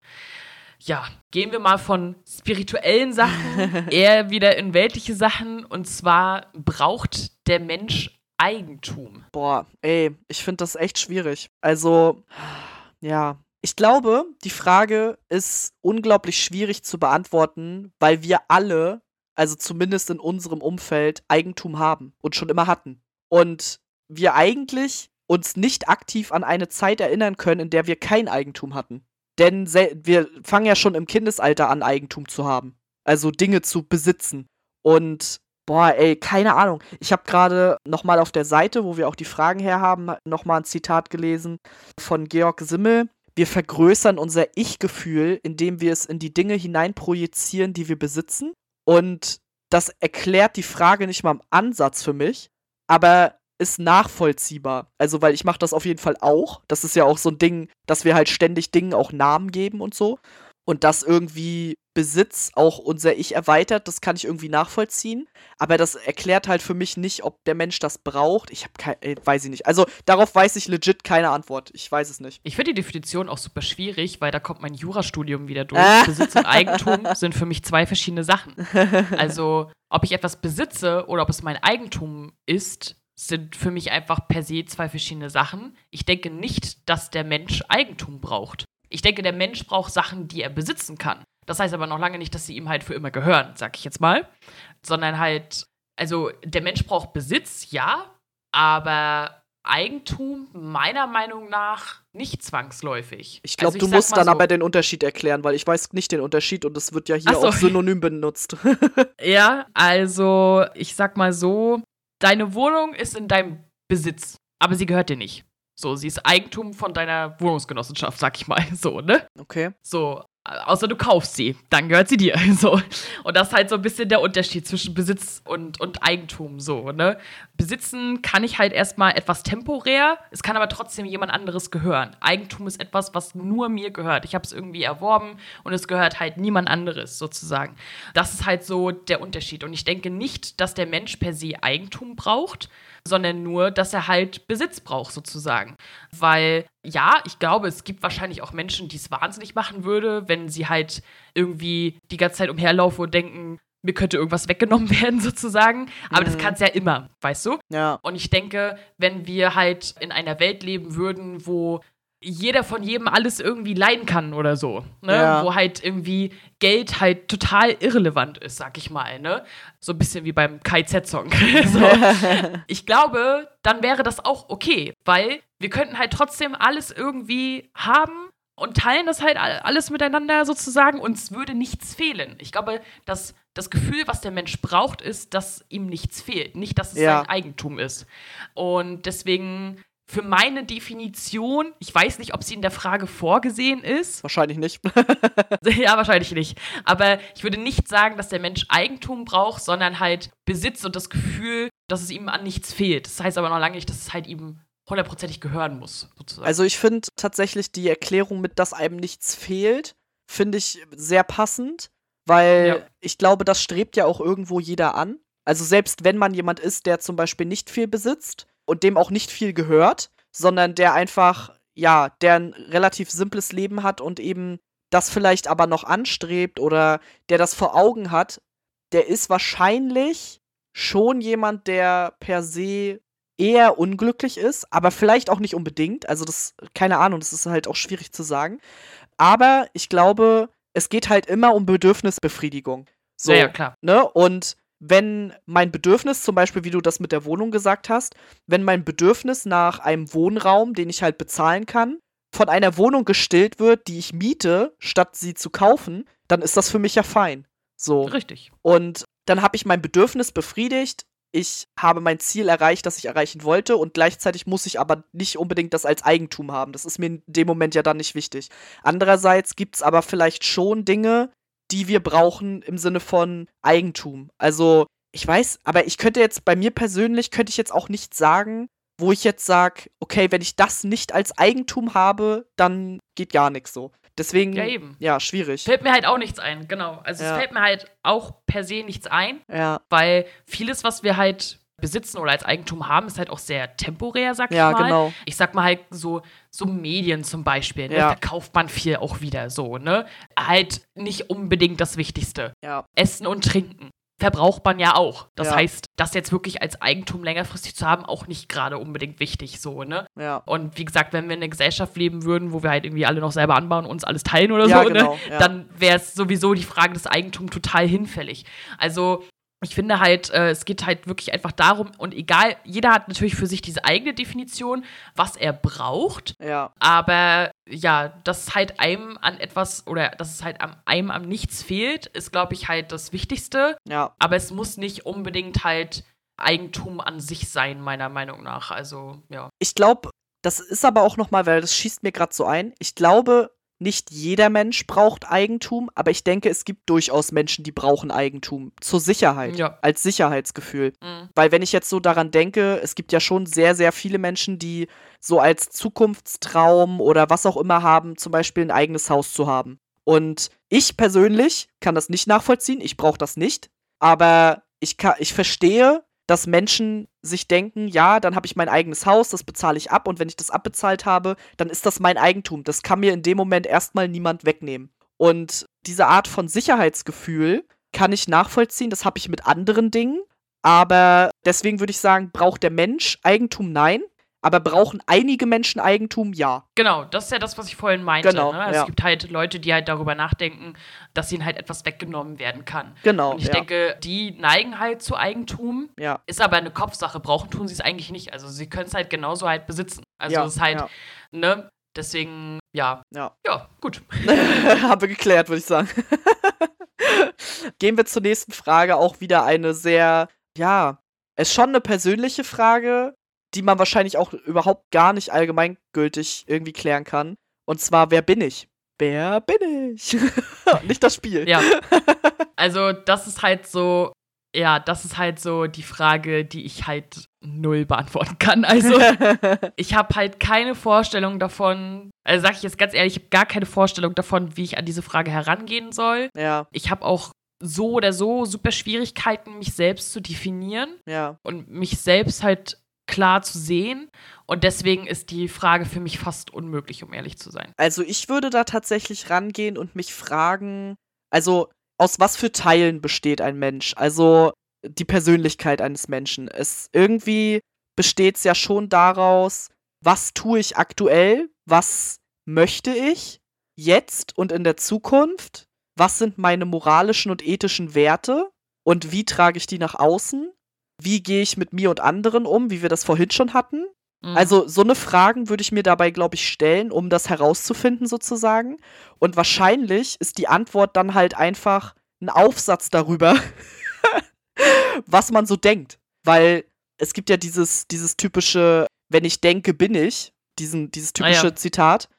ja, gehen wir mal von spirituellen Sachen *laughs* eher wieder in weltliche Sachen. Und zwar braucht der Mensch Eigentum. Boah, ey, ich finde das echt schwierig. Also, ja. Ich glaube, die Frage ist unglaublich schwierig zu beantworten, weil wir alle, also zumindest in unserem Umfeld, Eigentum haben und schon immer hatten. Und wir eigentlich uns nicht aktiv an eine Zeit erinnern können, in der wir kein Eigentum hatten. Denn wir fangen ja schon im Kindesalter an, Eigentum zu haben. Also Dinge zu besitzen. Und boah, ey, keine Ahnung. Ich habe gerade nochmal auf der Seite, wo wir auch die Fragen herhaben, nochmal ein Zitat gelesen von Georg Simmel. Wir vergrößern unser Ich-Gefühl, indem wir es in die Dinge hineinprojizieren, die wir besitzen. Und das erklärt die Frage nicht mal im Ansatz für mich. Aber ist nachvollziehbar. Also, weil ich mache das auf jeden Fall auch. Das ist ja auch so ein Ding, dass wir halt ständig Dingen auch Namen geben und so. Und dass irgendwie Besitz auch unser Ich erweitert, das kann ich irgendwie nachvollziehen. Aber das erklärt halt für mich nicht, ob der Mensch das braucht. Ich habe keine, weiß ich nicht. Also darauf weiß ich legit keine Antwort. Ich weiß es nicht. Ich finde die Definition auch super schwierig, weil da kommt mein Jurastudium wieder durch. Ah. Besitz und Eigentum *laughs* sind für mich zwei verschiedene Sachen. Also, ob ich etwas besitze oder ob es mein Eigentum ist, sind für mich einfach per se zwei verschiedene Sachen. Ich denke nicht, dass der Mensch Eigentum braucht. Ich denke, der Mensch braucht Sachen, die er besitzen kann. Das heißt aber noch lange nicht, dass sie ihm halt für immer gehören, sag ich jetzt mal. Sondern halt, also der Mensch braucht Besitz, ja, aber Eigentum meiner Meinung nach nicht zwangsläufig. Ich glaube, also du musst dann so, aber den Unterschied erklären, weil ich weiß nicht den Unterschied und das wird ja hier so. auch synonym benutzt. *laughs* ja, also ich sag mal so, deine Wohnung ist in deinem Besitz, aber sie gehört dir nicht. So, sie ist Eigentum von deiner Wohnungsgenossenschaft, sag ich mal. *laughs* So, ne? Okay. So, Außer du kaufst sie, dann gehört sie dir. *laughs* So. Und das ist halt so ein bisschen der Unterschied zwischen Besitz und, und Eigentum. So, ne? Besitzen kann ich halt erstmal etwas temporär, es kann aber trotzdem jemand anderes gehören. Eigentum ist etwas, was nur mir gehört. Ich habe es irgendwie erworben und es gehört halt niemand anderes sozusagen. Das ist halt so der Unterschied. Und ich denke nicht, dass der Mensch per se Eigentum braucht, sondern nur, dass er halt Besitz braucht sozusagen. Weil ja, ich glaube, es gibt wahrscheinlich auch Menschen, die es wahnsinnig machen würde, wenn sie halt irgendwie die ganze Zeit umherlaufen und denken, mir könnte irgendwas weggenommen *laughs* werden, sozusagen. Aber mhm. das kann es ja immer, weißt du? Ja. Und ich denke, wenn wir halt in einer Welt leben würden, wo jeder von jedem alles irgendwie leiden kann oder so, ne? Ja. Wo halt irgendwie Geld halt total irrelevant ist, sag ich mal, ne? So ein bisschen wie beim KZ-Song. *laughs* so. *laughs* Ich glaube, dann wäre das auch okay, weil wir könnten halt trotzdem alles irgendwie haben und teilen das halt alles miteinander sozusagen. Uns würde nichts fehlen. Ich glaube, dass das Gefühl, was der Mensch braucht, ist, dass ihm nichts fehlt, nicht, dass es ja. sein Eigentum ist. Und deswegen für meine Definition, ich weiß nicht, ob sie in der Frage vorgesehen ist. Wahrscheinlich nicht. *laughs* *laughs* ja, wahrscheinlich nicht. Aber ich würde nicht sagen, dass der Mensch Eigentum braucht, sondern halt Besitz und das Gefühl, dass es ihm an nichts fehlt. Das heißt aber noch lange nicht, dass es halt ihm hundertprozentig gehören muss, sozusagen. Also ich finde tatsächlich die Erklärung mit, dass einem nichts fehlt, finde ich sehr passend, weil ja. ich glaube, das strebt ja auch irgendwo jeder an. Also selbst wenn man jemand ist, der zum Beispiel nicht viel besitzt, und dem auch nicht viel gehört, sondern der einfach, ja, der ein relativ simples Leben hat und eben das vielleicht aber noch anstrebt oder der das vor Augen hat, der ist wahrscheinlich schon jemand, der per se eher unglücklich ist, aber vielleicht auch nicht unbedingt. Also das, keine Ahnung, das ist halt auch schwierig zu sagen. Aber ich glaube, es geht halt immer um Bedürfnisbefriedigung. So, ja, ja, klar. Ne? Und wenn mein Bedürfnis, zum Beispiel, wie du das mit der Wohnung gesagt hast, wenn mein Bedürfnis nach einem Wohnraum, den ich halt bezahlen kann, von einer Wohnung gestillt wird, die ich miete, statt sie zu kaufen, dann ist das für mich ja fein. So. Richtig. Und dann habe ich mein Bedürfnis befriedigt. Ich habe mein Ziel erreicht, das ich erreichen wollte, und gleichzeitig muss ich aber nicht unbedingt das als Eigentum haben. Das ist mir in dem Moment ja dann nicht wichtig. Andererseits gibt es aber vielleicht schon Dinge, die wir brauchen im Sinne von Eigentum. Also, ich weiß, aber ich könnte jetzt bei mir persönlich, könnte ich jetzt auch nicht sagen, wo ich jetzt sage, okay, wenn ich das nicht als Eigentum habe, dann geht gar nichts so. Deswegen, ja, eben. ja, schwierig. Fällt mir halt auch nichts ein, genau. Also ja. es fällt mir halt auch per se nichts ein, ja. weil vieles, was wir halt besitzen oder als Eigentum haben, ist halt auch sehr temporär, sag ja, ich mal. Genau. Ich sag mal halt so, so Medien zum Beispiel, ne? ja. da kauft man viel auch wieder so, ne? Halt nicht unbedingt das Wichtigste. Ja. Essen und Trinken verbraucht man ja auch. Das ja. heißt, das jetzt wirklich als Eigentum längerfristig zu haben, auch nicht gerade unbedingt wichtig so, ne? Ja. Und wie gesagt, wenn wir in einer Gesellschaft leben würden, wo wir halt irgendwie alle noch selber anbauen und uns alles teilen oder ja, so, ne? genau, ne? Dann wäre es sowieso die Frage des Eigentums total hinfällig. Also ich finde halt, äh, es geht halt wirklich einfach darum, und egal, jeder hat natürlich für sich diese eigene Definition, was er braucht. Ja. Aber ja, dass halt einem an etwas oder dass es halt am, einem am nichts fehlt, ist, glaube ich, halt das Wichtigste. Ja. Aber es muss nicht unbedingt halt Eigentum an sich sein, meiner Meinung nach. Also, ja. Ich glaube, das ist aber auch nochmal, weil das schießt mir gerade so ein. Ich glaube, nicht jeder Mensch braucht Eigentum, aber ich denke, es gibt durchaus Menschen, die brauchen Eigentum zur Sicherheit, ja. als Sicherheitsgefühl. Mhm. Weil wenn ich jetzt so daran denke, es gibt ja schon sehr, sehr viele Menschen, die so als Zukunftstraum oder was auch immer haben, zum Beispiel ein eigenes Haus zu haben. Und ich persönlich kann das nicht nachvollziehen, ich brauche das nicht, aber ich, kann, ich verstehe, dass Menschen sich denken, ja, dann habe ich mein eigenes Haus, das bezahle ich ab und wenn ich das abbezahlt habe, dann ist das mein Eigentum. Das kann mir in dem Moment erstmal niemand wegnehmen. Und diese Art von Sicherheitsgefühl kann ich nachvollziehen, das habe ich mit anderen Dingen, aber deswegen würde ich sagen, braucht der Mensch Eigentum? Nein. Aber brauchen einige Menschen Eigentum? Ja. Genau, das ist ja das, was ich vorhin meinte. Genau, ne? also ja. Es gibt halt Leute, die halt darüber nachdenken, dass ihnen halt etwas weggenommen werden kann. Genau. Und ich ja. denke, die neigen halt zu Eigentum. Ja. Ist aber eine Kopfsache. Brauchen tun sie es eigentlich nicht. Also sie können es halt genauso halt besitzen. Also ja, es ist halt, ne? Deswegen, ja. Ja. Ja, gut. *laughs* Haben wir geklärt, würde ich sagen. *laughs* Gehen wir zur nächsten Frage. Auch wieder eine sehr, ja, ist schon eine persönliche Frage, die man wahrscheinlich auch überhaupt gar nicht allgemeingültig irgendwie klären kann. Und zwar, wer bin ich? wer bin ich? *laughs* Nicht das Spiel. Ja. *laughs* Also, das ist halt so, ja, das ist halt so die Frage, die ich halt null beantworten kann. Also, *laughs* ich habe halt keine Vorstellung davon, also sage ich jetzt ganz ehrlich, ich habe gar keine Vorstellung davon, wie ich an diese Frage herangehen soll. ja, Ich habe auch so oder so super Schwierigkeiten, mich selbst zu definieren ja. und mich selbst halt klar zu sehen. Und deswegen ist die Frage für mich fast unmöglich, um ehrlich zu sein. Also ich würde da tatsächlich rangehen und mich fragen, also aus was für Teilen besteht ein Mensch? Also die Persönlichkeit eines Menschen. Es irgendwie besteht es ja schon daraus, was tue ich aktuell, was möchte ich jetzt und in der Zukunft, was sind meine moralischen und ethischen Werte und wie trage ich die nach außen, wie gehe ich mit mir und anderen um, wie wir das vorhin schon hatten. Mhm. Also so eine Fragen würde ich mir dabei, glaube ich, stellen, um das herauszufinden sozusagen. Und wahrscheinlich ist die Antwort dann halt einfach ein Aufsatz darüber, *laughs* was man so denkt. Weil es gibt ja dieses, dieses typische, wenn ich denke, bin ich, diesen, dieses Ah, typische ja. Zitat,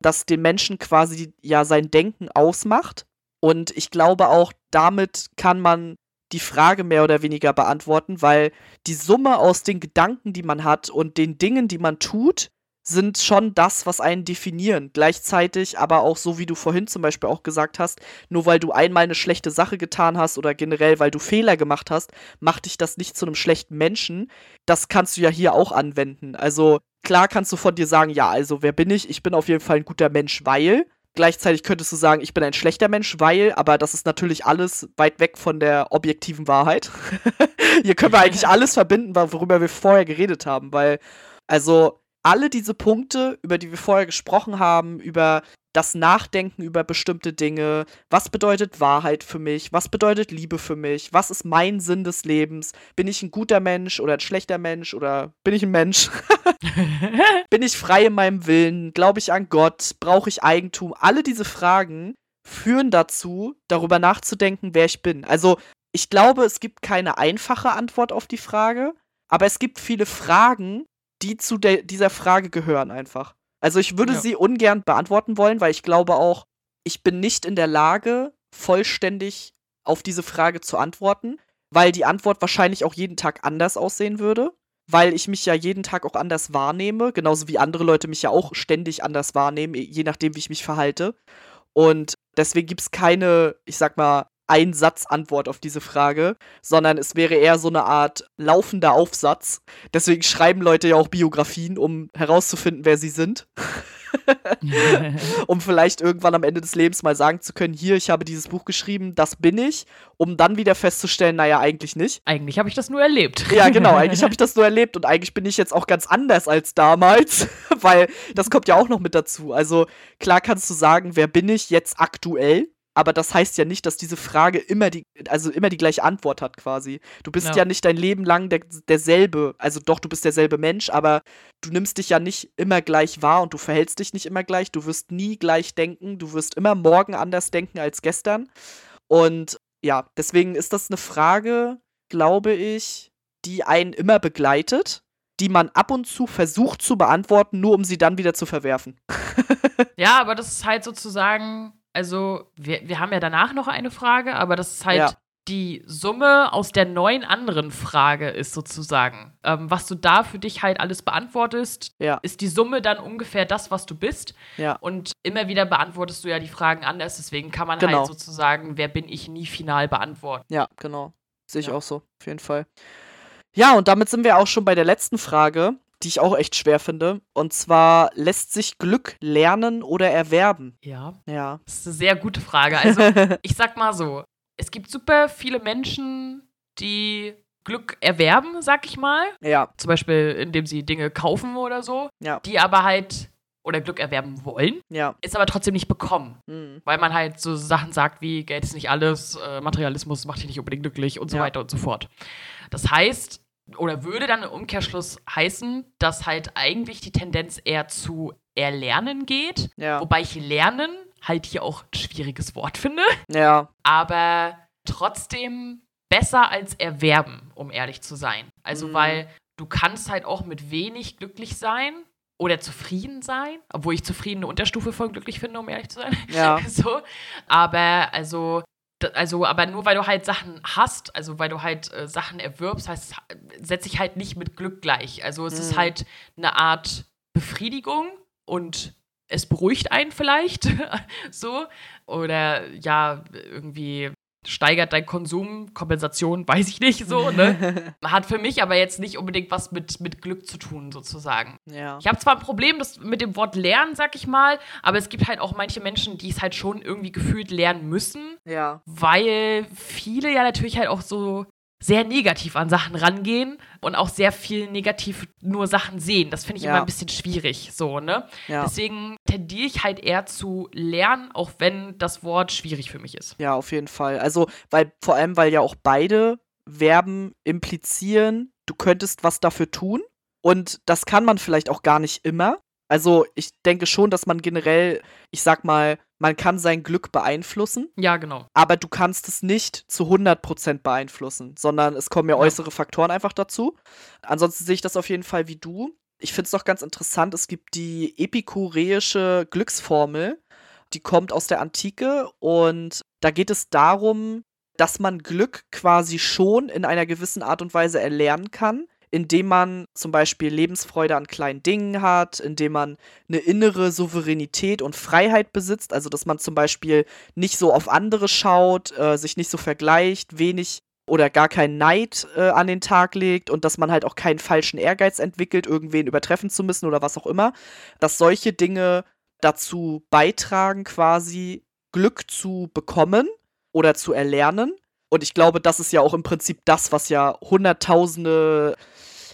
das den Menschen quasi ja sein Denken ausmacht. Und ich glaube auch, damit kann man die Frage mehr oder weniger beantworten, weil die Summe aus den Gedanken, die man hat und den Dingen, die man tut, sind schon das, was einen definieren. Gleichzeitig aber auch so, wie du vorhin zum Beispiel auch gesagt hast, nur weil du einmal eine schlechte Sache getan hast oder generell, weil du Fehler gemacht hast, macht dich das nicht zu einem schlechten Menschen. Das kannst du ja hier auch anwenden. Also klar kannst du von dir sagen, ja, also wer bin ich? Ich bin auf jeden Fall ein guter Mensch, weil. Gleichzeitig könntest du sagen, ich bin ein schlechter Mensch, weil, aber das ist natürlich alles weit weg von der objektiven Wahrheit. *laughs* Hier können wir eigentlich *laughs* alles verbinden, worüber wir vorher geredet haben, weil, also, alle diese Punkte, über die wir vorher gesprochen haben, über das Nachdenken über bestimmte Dinge, was bedeutet Wahrheit für mich, was bedeutet Liebe für mich, was ist mein Sinn des Lebens, bin ich ein guter Mensch oder ein schlechter Mensch oder bin ich ein Mensch? *laughs* bin ich frei in meinem Willen? Glaube ich an Gott? Brauche ich Eigentum? Alle diese Fragen führen dazu, darüber nachzudenken, wer ich bin. Also, ich glaube, es gibt keine einfache Antwort auf die Frage, aber es gibt viele Fragen, die zu dieser Frage gehören einfach. Also, ich würde Ja. sie ungern beantworten wollen, weil ich glaube auch, ich bin nicht in der Lage, vollständig auf diese Frage zu antworten, weil die Antwort wahrscheinlich auch jeden Tag anders aussehen würde weil ich mich ja jeden Tag auch anders wahrnehme, genauso wie andere Leute mich ja auch ständig anders wahrnehmen, je nachdem, wie ich mich verhalte. Und deswegen gibt es keine, ich sag mal, Einsatzantwort auf diese Frage, sondern es wäre eher so eine Art laufender Aufsatz. Deswegen schreiben Leute ja auch Biografien, um herauszufinden, wer sie sind. *laughs* um vielleicht irgendwann am Ende des Lebens mal sagen zu können, hier, ich habe dieses Buch geschrieben, das bin ich, um dann wieder festzustellen, naja, eigentlich nicht. Eigentlich habe ich das nur erlebt. Ja, genau. *laughs* Eigentlich habe ich das nur erlebt und eigentlich bin ich jetzt auch ganz anders als damals, *laughs* weil das kommt ja auch noch mit dazu. Also klar kannst du sagen, wer bin ich jetzt aktuell? Aber das heißt ja nicht, dass diese Frage immer die, also immer die gleiche Antwort hat quasi. Du bist Ja. ja, nicht dein Leben lang der, derselbe, also doch, du bist derselbe Mensch, aber du nimmst dich ja nicht immer gleich wahr und du verhältst dich nicht immer gleich. Du wirst nie gleich denken, du wirst immer morgen anders denken als gestern. Und ja, deswegen ist das eine Frage, glaube ich, die einen immer begleitet, die man ab und zu versucht zu beantworten, nur um sie dann wieder zu verwerfen. *laughs* Ja, aber das ist halt sozusagen, also wir, wir haben ja danach noch eine Frage, aber das ist halt Ja. die Summe aus der neuen anderen Frage ist sozusagen. Ähm, was du da für dich halt alles beantwortest, Ja. ist die Summe dann ungefähr das, was du bist. Ja. Und immer wieder beantwortest du ja die Fragen anders, deswegen kann man Genau. halt sozusagen, wer bin ich, nie final beantworten. Ja, genau. Sehe ich auch so, auf jeden Fall. Ja, und damit sind wir auch schon bei der letzten Frage, die ich auch echt schwer finde. Und zwar, lässt sich Glück lernen oder erwerben? Ja, Ja. das ist eine sehr gute Frage. Also *laughs* ich sag mal so, es gibt super viele Menschen, die Glück erwerben, sag ich mal. ja, Zum Beispiel, indem sie Dinge kaufen oder so, ja, die aber halt oder Glück erwerben wollen, ja. ist aber trotzdem nicht bekommen. Hm. Weil man halt so Sachen sagt wie Geld ist nicht alles, äh, Materialismus macht dich nicht unbedingt glücklich und so Ja. weiter und so fort. Das heißt, oder würde dann im Umkehrschluss heißen, dass halt eigentlich die Tendenz eher zu erlernen geht. Ja. Wobei ich lernen halt hier auch ein schwieriges Wort finde. Ja. aber trotzdem besser als erwerben, um ehrlich zu sein. Also, Mhm. weil du kannst halt auch mit wenig glücklich sein oder zufrieden sein, obwohl ich zufrieden eine Unterstufe von glücklich finde, um ehrlich zu sein. Ja. *laughs* so, aber also also, aber nur weil du halt Sachen hast, also weil du halt äh, Sachen erwirbst, heißt, setze ich halt nicht mit Glück gleich. Also es ist Mhm. halt eine Art Befriedigung und es beruhigt einen vielleicht *laughs* so. Oder ja, irgendwie steigert dein Konsum, Kompensation, weiß ich nicht so, ne? *laughs* Hat für mich aber jetzt nicht unbedingt was mit, mit Glück zu tun, sozusagen. ja. Ich habe zwar ein Problem das mit dem Wort lernen, sag ich mal, aber es gibt halt auch manche Menschen, die es halt schon irgendwie gefühlt lernen müssen, Ja. weil viele ja natürlich halt auch so sehr negativ an Sachen rangehen und auch sehr viel negativ nur Sachen sehen. Das finde ich Ja. immer ein bisschen schwierig, so, ne? Ja. Deswegen tendiere ich halt eher zu lernen, auch wenn das Wort schwierig für mich ist. Ja, auf jeden Fall. Also, weil vor allem, weil ja auch beide Verben implizieren, du könntest was dafür tun. Und das kann man vielleicht auch gar nicht immer. Also, ich denke schon, dass man generell, ich sag mal, man kann sein Glück beeinflussen, Ja, genau. aber du kannst es nicht zu 100% beeinflussen, sondern es kommen ja, Ja. äußere Faktoren einfach dazu. Ansonsten sehe ich das auf jeden Fall wie du. Ich finde es doch ganz interessant, es gibt die epikureische Glücksformel, die kommt aus der Antike und da geht es darum, dass man Glück quasi schon in einer gewissen Art und Weise erlernen kann, indem man zum Beispiel Lebensfreude an kleinen Dingen hat, indem man eine innere Souveränität und Freiheit besitzt, also dass man zum Beispiel nicht so auf andere schaut, äh, sich nicht so vergleicht, wenig oder gar keinen Neid äh, an den Tag legt und dass man halt auch keinen falschen Ehrgeiz entwickelt, irgendwen übertreffen zu müssen oder was auch immer, dass solche Dinge dazu beitragen, quasi Glück zu bekommen oder zu erlernen. Und ich glaube, das ist ja auch im Prinzip das, was ja hunderttausende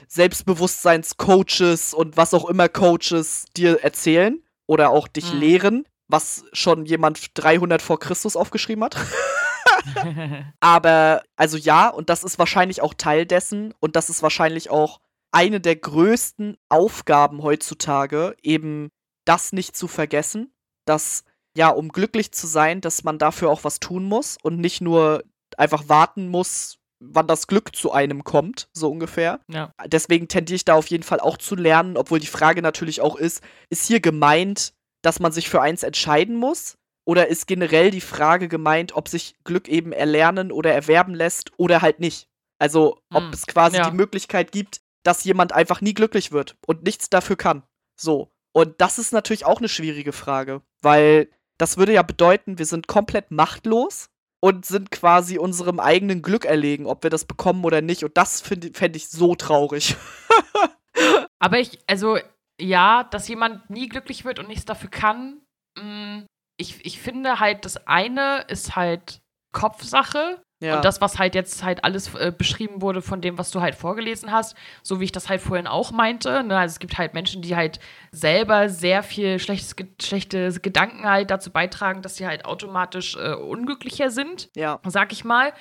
Selbstbewusstseinscoaches und was auch immer Coaches dir erzählen oder auch dich Mhm. lehren, was schon jemand 300 vor Christus aufgeschrieben hat. *laughs* Aber, also ja, und das ist wahrscheinlich auch Teil dessen und das ist wahrscheinlich auch eine der größten Aufgaben heutzutage, eben das nicht zu vergessen, dass, ja, um glücklich zu sein, dass man dafür auch was tun muss und nicht nur einfach warten muss, wann das Glück zu einem kommt, so ungefähr. ja. Deswegen tendiere ich da auf jeden Fall auch zu lernen, obwohl die Frage natürlich auch ist, ist hier gemeint, dass man sich für eins entscheiden muss? Oder ist generell die Frage gemeint, ob sich Glück eben erlernen oder erwerben lässt oder halt nicht? Also, ob Hm, es quasi ja. die Möglichkeit gibt, dass jemand einfach nie glücklich wird und nichts dafür kann. So. Und das ist natürlich auch eine schwierige Frage, weil das würde ja bedeuten, wir sind komplett machtlos und sind quasi unserem eigenen Glück erlegen, ob wir das bekommen oder nicht. Und das fände fänd ich so traurig. *laughs* Aber ich, also, ja, dass jemand nie glücklich wird und nichts dafür kann, mh, ich, ich finde halt, das eine ist halt Kopfsache. Ja. Und das, was halt jetzt halt alles äh, beschrieben wurde von dem, was du halt vorgelesen hast, so wie ich das halt vorhin auch meinte. Ne? Also es gibt halt Menschen, die halt selber sehr viel schlechtes, Ge- schlechte Gedanken halt dazu beitragen, dass sie halt automatisch äh, unglücklicher sind, ja. sag ich mal.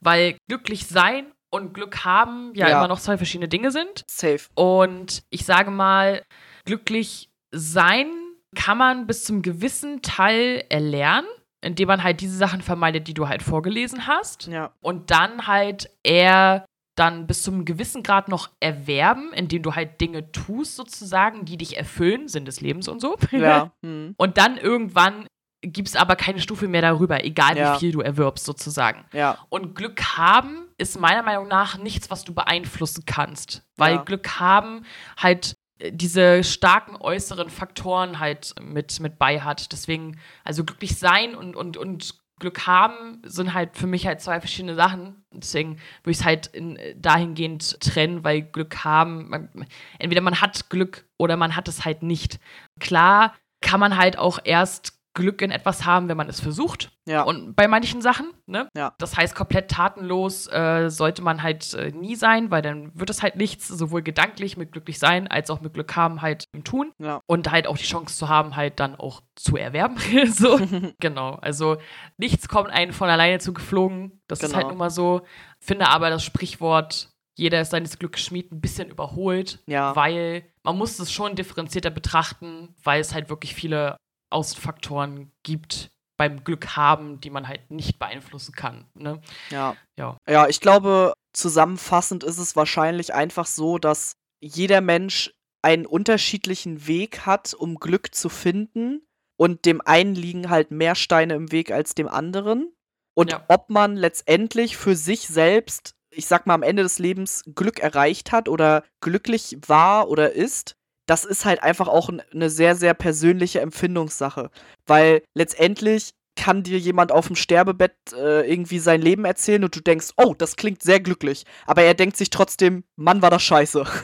Weil glücklich sein und Glück haben ja, Ja. immer noch zwei verschiedene Dinge sind. Safe. Und ich sage mal, glücklich sein kann man bis zum gewissen Teil erlernen, indem man halt diese Sachen vermeidet, die du halt vorgelesen hast. Ja. Und dann halt eher dann bis zum gewissen Grad noch erwerben, indem du halt Dinge tust, sozusagen, die dich erfüllen, Sinn des Lebens und so. Ja. *laughs* Hm. Und dann irgendwann gibt es aber keine Stufe mehr darüber, egal Ja. wie viel du erwirbst, sozusagen. Ja. Und Glück haben ist meiner Meinung nach nichts, was du beeinflussen kannst. Weil. Glück haben halt diese starken äußeren Faktoren halt mit, mit bei hat. Deswegen, also glücklich sein und, und, und Glück haben sind halt für mich halt zwei verschiedene Sachen. Deswegen würde ich es halt in, äh, dahingehend trennen, weil Glück haben, man, entweder man hat Glück oder man hat es halt nicht. Klar kann man halt auch erst Glück in etwas haben, wenn man es versucht. Ja. Und bei manchen Sachen, ne? Ja. Das heißt, komplett tatenlos äh, sollte man halt äh, nie sein, weil dann wird es halt nichts, sowohl gedanklich mit glücklich sein, als auch mit Glück haben halt im Tun. Ja. Und halt auch die Chance zu haben, halt dann auch zu erwerben. *laughs* so, *laughs* genau. Also nichts kommt einem von alleine zugeflogen. Das ist Genau. halt nun mal so. Finde aber das Sprichwort, jeder ist seines Glückes Schmied, ein bisschen überholt, Ja. weil man muss es schon differenzierter betrachten, weil es halt wirklich viele Außenfaktoren gibt beim Glück haben, die man halt nicht beeinflussen kann. Ne? Ja. Ja. Ja, ich glaube, zusammenfassend ist es wahrscheinlich einfach so, dass jeder Mensch einen unterschiedlichen Weg hat, um Glück zu finden. Und dem einen liegen halt mehr Steine im Weg als dem anderen. Und Ja. ob man letztendlich für sich selbst, ich sag mal, am Ende des Lebens Glück erreicht hat oder glücklich war oder ist, das ist halt einfach auch eine sehr, sehr persönliche Empfindungssache. Weil letztendlich kann dir jemand auf dem Sterbebett äh, irgendwie sein Leben erzählen und du denkst, oh, das klingt sehr glücklich. Aber er denkt sich trotzdem, Mann, war das scheiße. *laughs*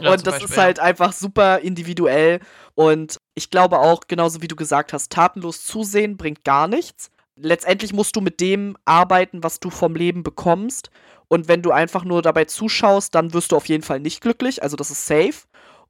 Ja, und das Beispiel, ist halt einfach super individuell. Und ich glaube auch, genauso wie du gesagt hast, tatenlos zusehen bringt gar nichts. Letztendlich musst du mit dem arbeiten, was du vom Leben bekommst. Und wenn du einfach nur dabei zuschaust, dann wirst du auf jeden Fall nicht glücklich. Also das ist safe.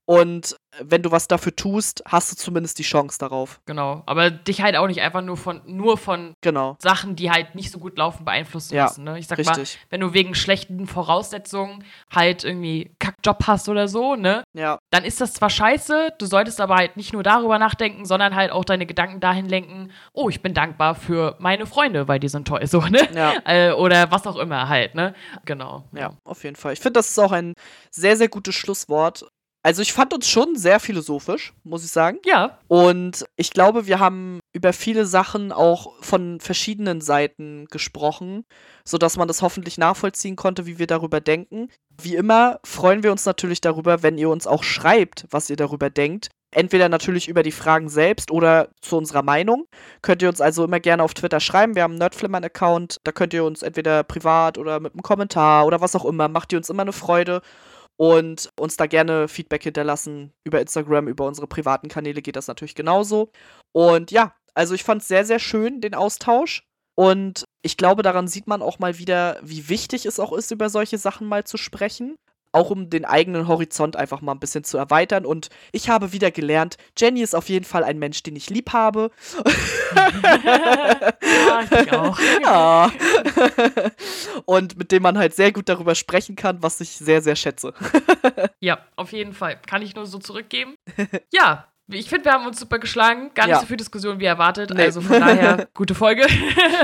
Und wenn du was dafür tust, hast du zumindest die Chance darauf. Genau. Aber dich halt auch nicht einfach nur von, nur von Genau. Sachen, die halt nicht so gut laufen, beeinflussen Ja, müssen. Ne? Ich sag mal, Richtig. wenn du wegen schlechten Voraussetzungen halt irgendwie Kackjob hast oder so, ne, Ja, dann ist das zwar scheiße, du solltest aber halt nicht nur darüber nachdenken, sondern halt auch deine Gedanken dahin lenken, oh, ich bin dankbar für meine Freunde, weil die sind toll, *laughs* so, ne? ja. Äh, oder was auch immer halt, ne? Genau. Ja, auf jeden Fall. Ich finde, das ist auch ein sehr, sehr gutes Schlusswort. Also ich fand uns schon sehr philosophisch, muss ich sagen. Ja, Und ich glaube, wir haben über viele Sachen auch von verschiedenen Seiten gesprochen, sodass man das hoffentlich nachvollziehen konnte, wie wir darüber denken. Wie immer freuen wir uns natürlich darüber, wenn ihr uns auch schreibt, was ihr darüber denkt. Entweder natürlich über die Fragen selbst oder zu unserer Meinung. Könnt ihr uns also immer gerne auf Twitter schreiben. Wir haben einen Nerdflimmern-Account. Da könnt ihr uns entweder privat oder mit einem Kommentar oder was auch immer. Macht ihr uns immer eine Freude und uns da gerne Feedback hinterlassen über Instagram, über unsere privaten Kanäle geht das natürlich genauso. Und ja, also ich fand es sehr, sehr schön, den Austausch. Und ich glaube, daran sieht man auch mal wieder, wie wichtig es auch ist, über solche Sachen mal zu sprechen. Auch um den eigenen Horizont einfach mal ein bisschen zu erweitern. Und ich habe wieder gelernt, Jenny ist auf jeden Fall ein Mensch, den ich lieb habe. ja ich auch. *laughs* Ja. Und mit dem man halt sehr gut darüber sprechen kann, was ich sehr, sehr schätze. Ja, auf jeden Fall. Kann ich nur so zurückgeben. Ja, ich finde, wir haben uns super geschlagen. Gar nicht Ja. so viel Diskussion wie erwartet. Nee. Also von daher, *laughs* gute Folge.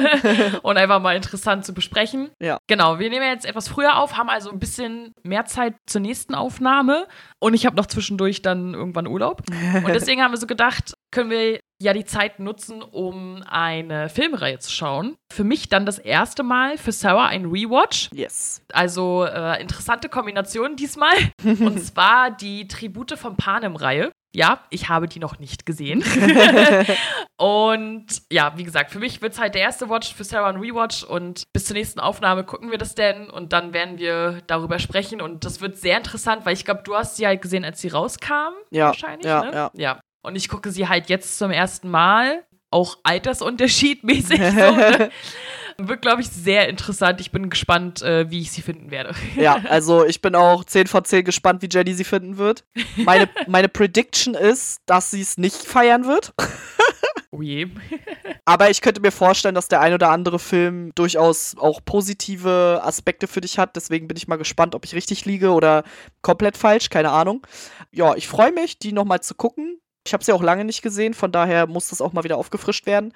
*laughs* Und einfach mal interessant zu besprechen. Ja. Genau, wir nehmen jetzt etwas früher auf, haben also ein bisschen mehr Zeit zur nächsten Aufnahme. Und ich habe noch zwischendurch dann irgendwann Urlaub. *laughs* Und deswegen haben wir so gedacht, können wir ja die Zeit nutzen, um eine Filmreihe zu schauen. Für mich dann das erste Mal, für Sarah ein Rewatch. Yes. Also äh, interessante Kombination diesmal. Und zwar die Tribute von Panem-Reihe. Ja, ich habe die noch nicht gesehen. *laughs* und ja, wie gesagt, für mich wird es halt der erste Watch, für Sarah ein Rewatch. Und bis zur nächsten Aufnahme gucken wir das denn und dann werden wir darüber sprechen. Und das wird sehr interessant, weil ich glaube, du hast sie halt gesehen, als sie rauskam. Ja, Wahrscheinlich, ja, ne? ja. ja. Und ich gucke sie halt jetzt zum ersten Mal. Auch altersunterschiedmäßig *laughs* so. Ne? *laughs* Wird, glaube ich, sehr interessant. Ich bin gespannt, äh, wie ich sie finden werde. Ja, *laughs* also ich bin auch 10 von 10 gespannt, wie Jenny sie finden wird. Meine, meine Prediction ist, dass sie es nicht feiern wird. Oh je. Aber ich könnte mir vorstellen, dass der ein oder andere Film durchaus auch positive Aspekte für dich hat. Deswegen bin ich mal gespannt, ob ich richtig liege oder komplett falsch. Keine Ahnung. Ja, ich freue mich, die nochmal zu gucken. Ich habe sie auch lange nicht gesehen, von daher muss das auch mal wieder aufgefrischt werden.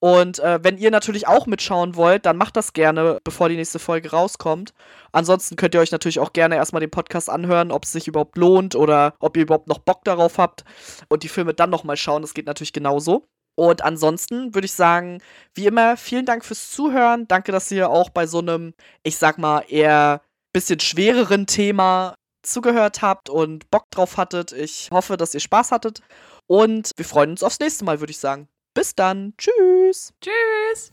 Und äh, wenn ihr natürlich auch mitschauen wollt, dann macht das gerne, bevor die nächste Folge rauskommt. Ansonsten könnt ihr euch natürlich auch gerne erstmal den Podcast anhören, ob es sich überhaupt lohnt oder ob ihr überhaupt noch Bock darauf habt und die Filme dann nochmal schauen. Das geht natürlich genauso. Und ansonsten würde ich sagen, wie immer, vielen Dank fürs Zuhören. Danke, dass ihr auch bei so einem, ich sag mal, eher bisschen schwereren Thema zugehört habt und Bock drauf hattet. Ich hoffe, dass ihr Spaß hattet. Und wir freuen uns aufs nächste Mal, würde ich sagen. Bis dann. Tschüss. Tschüss.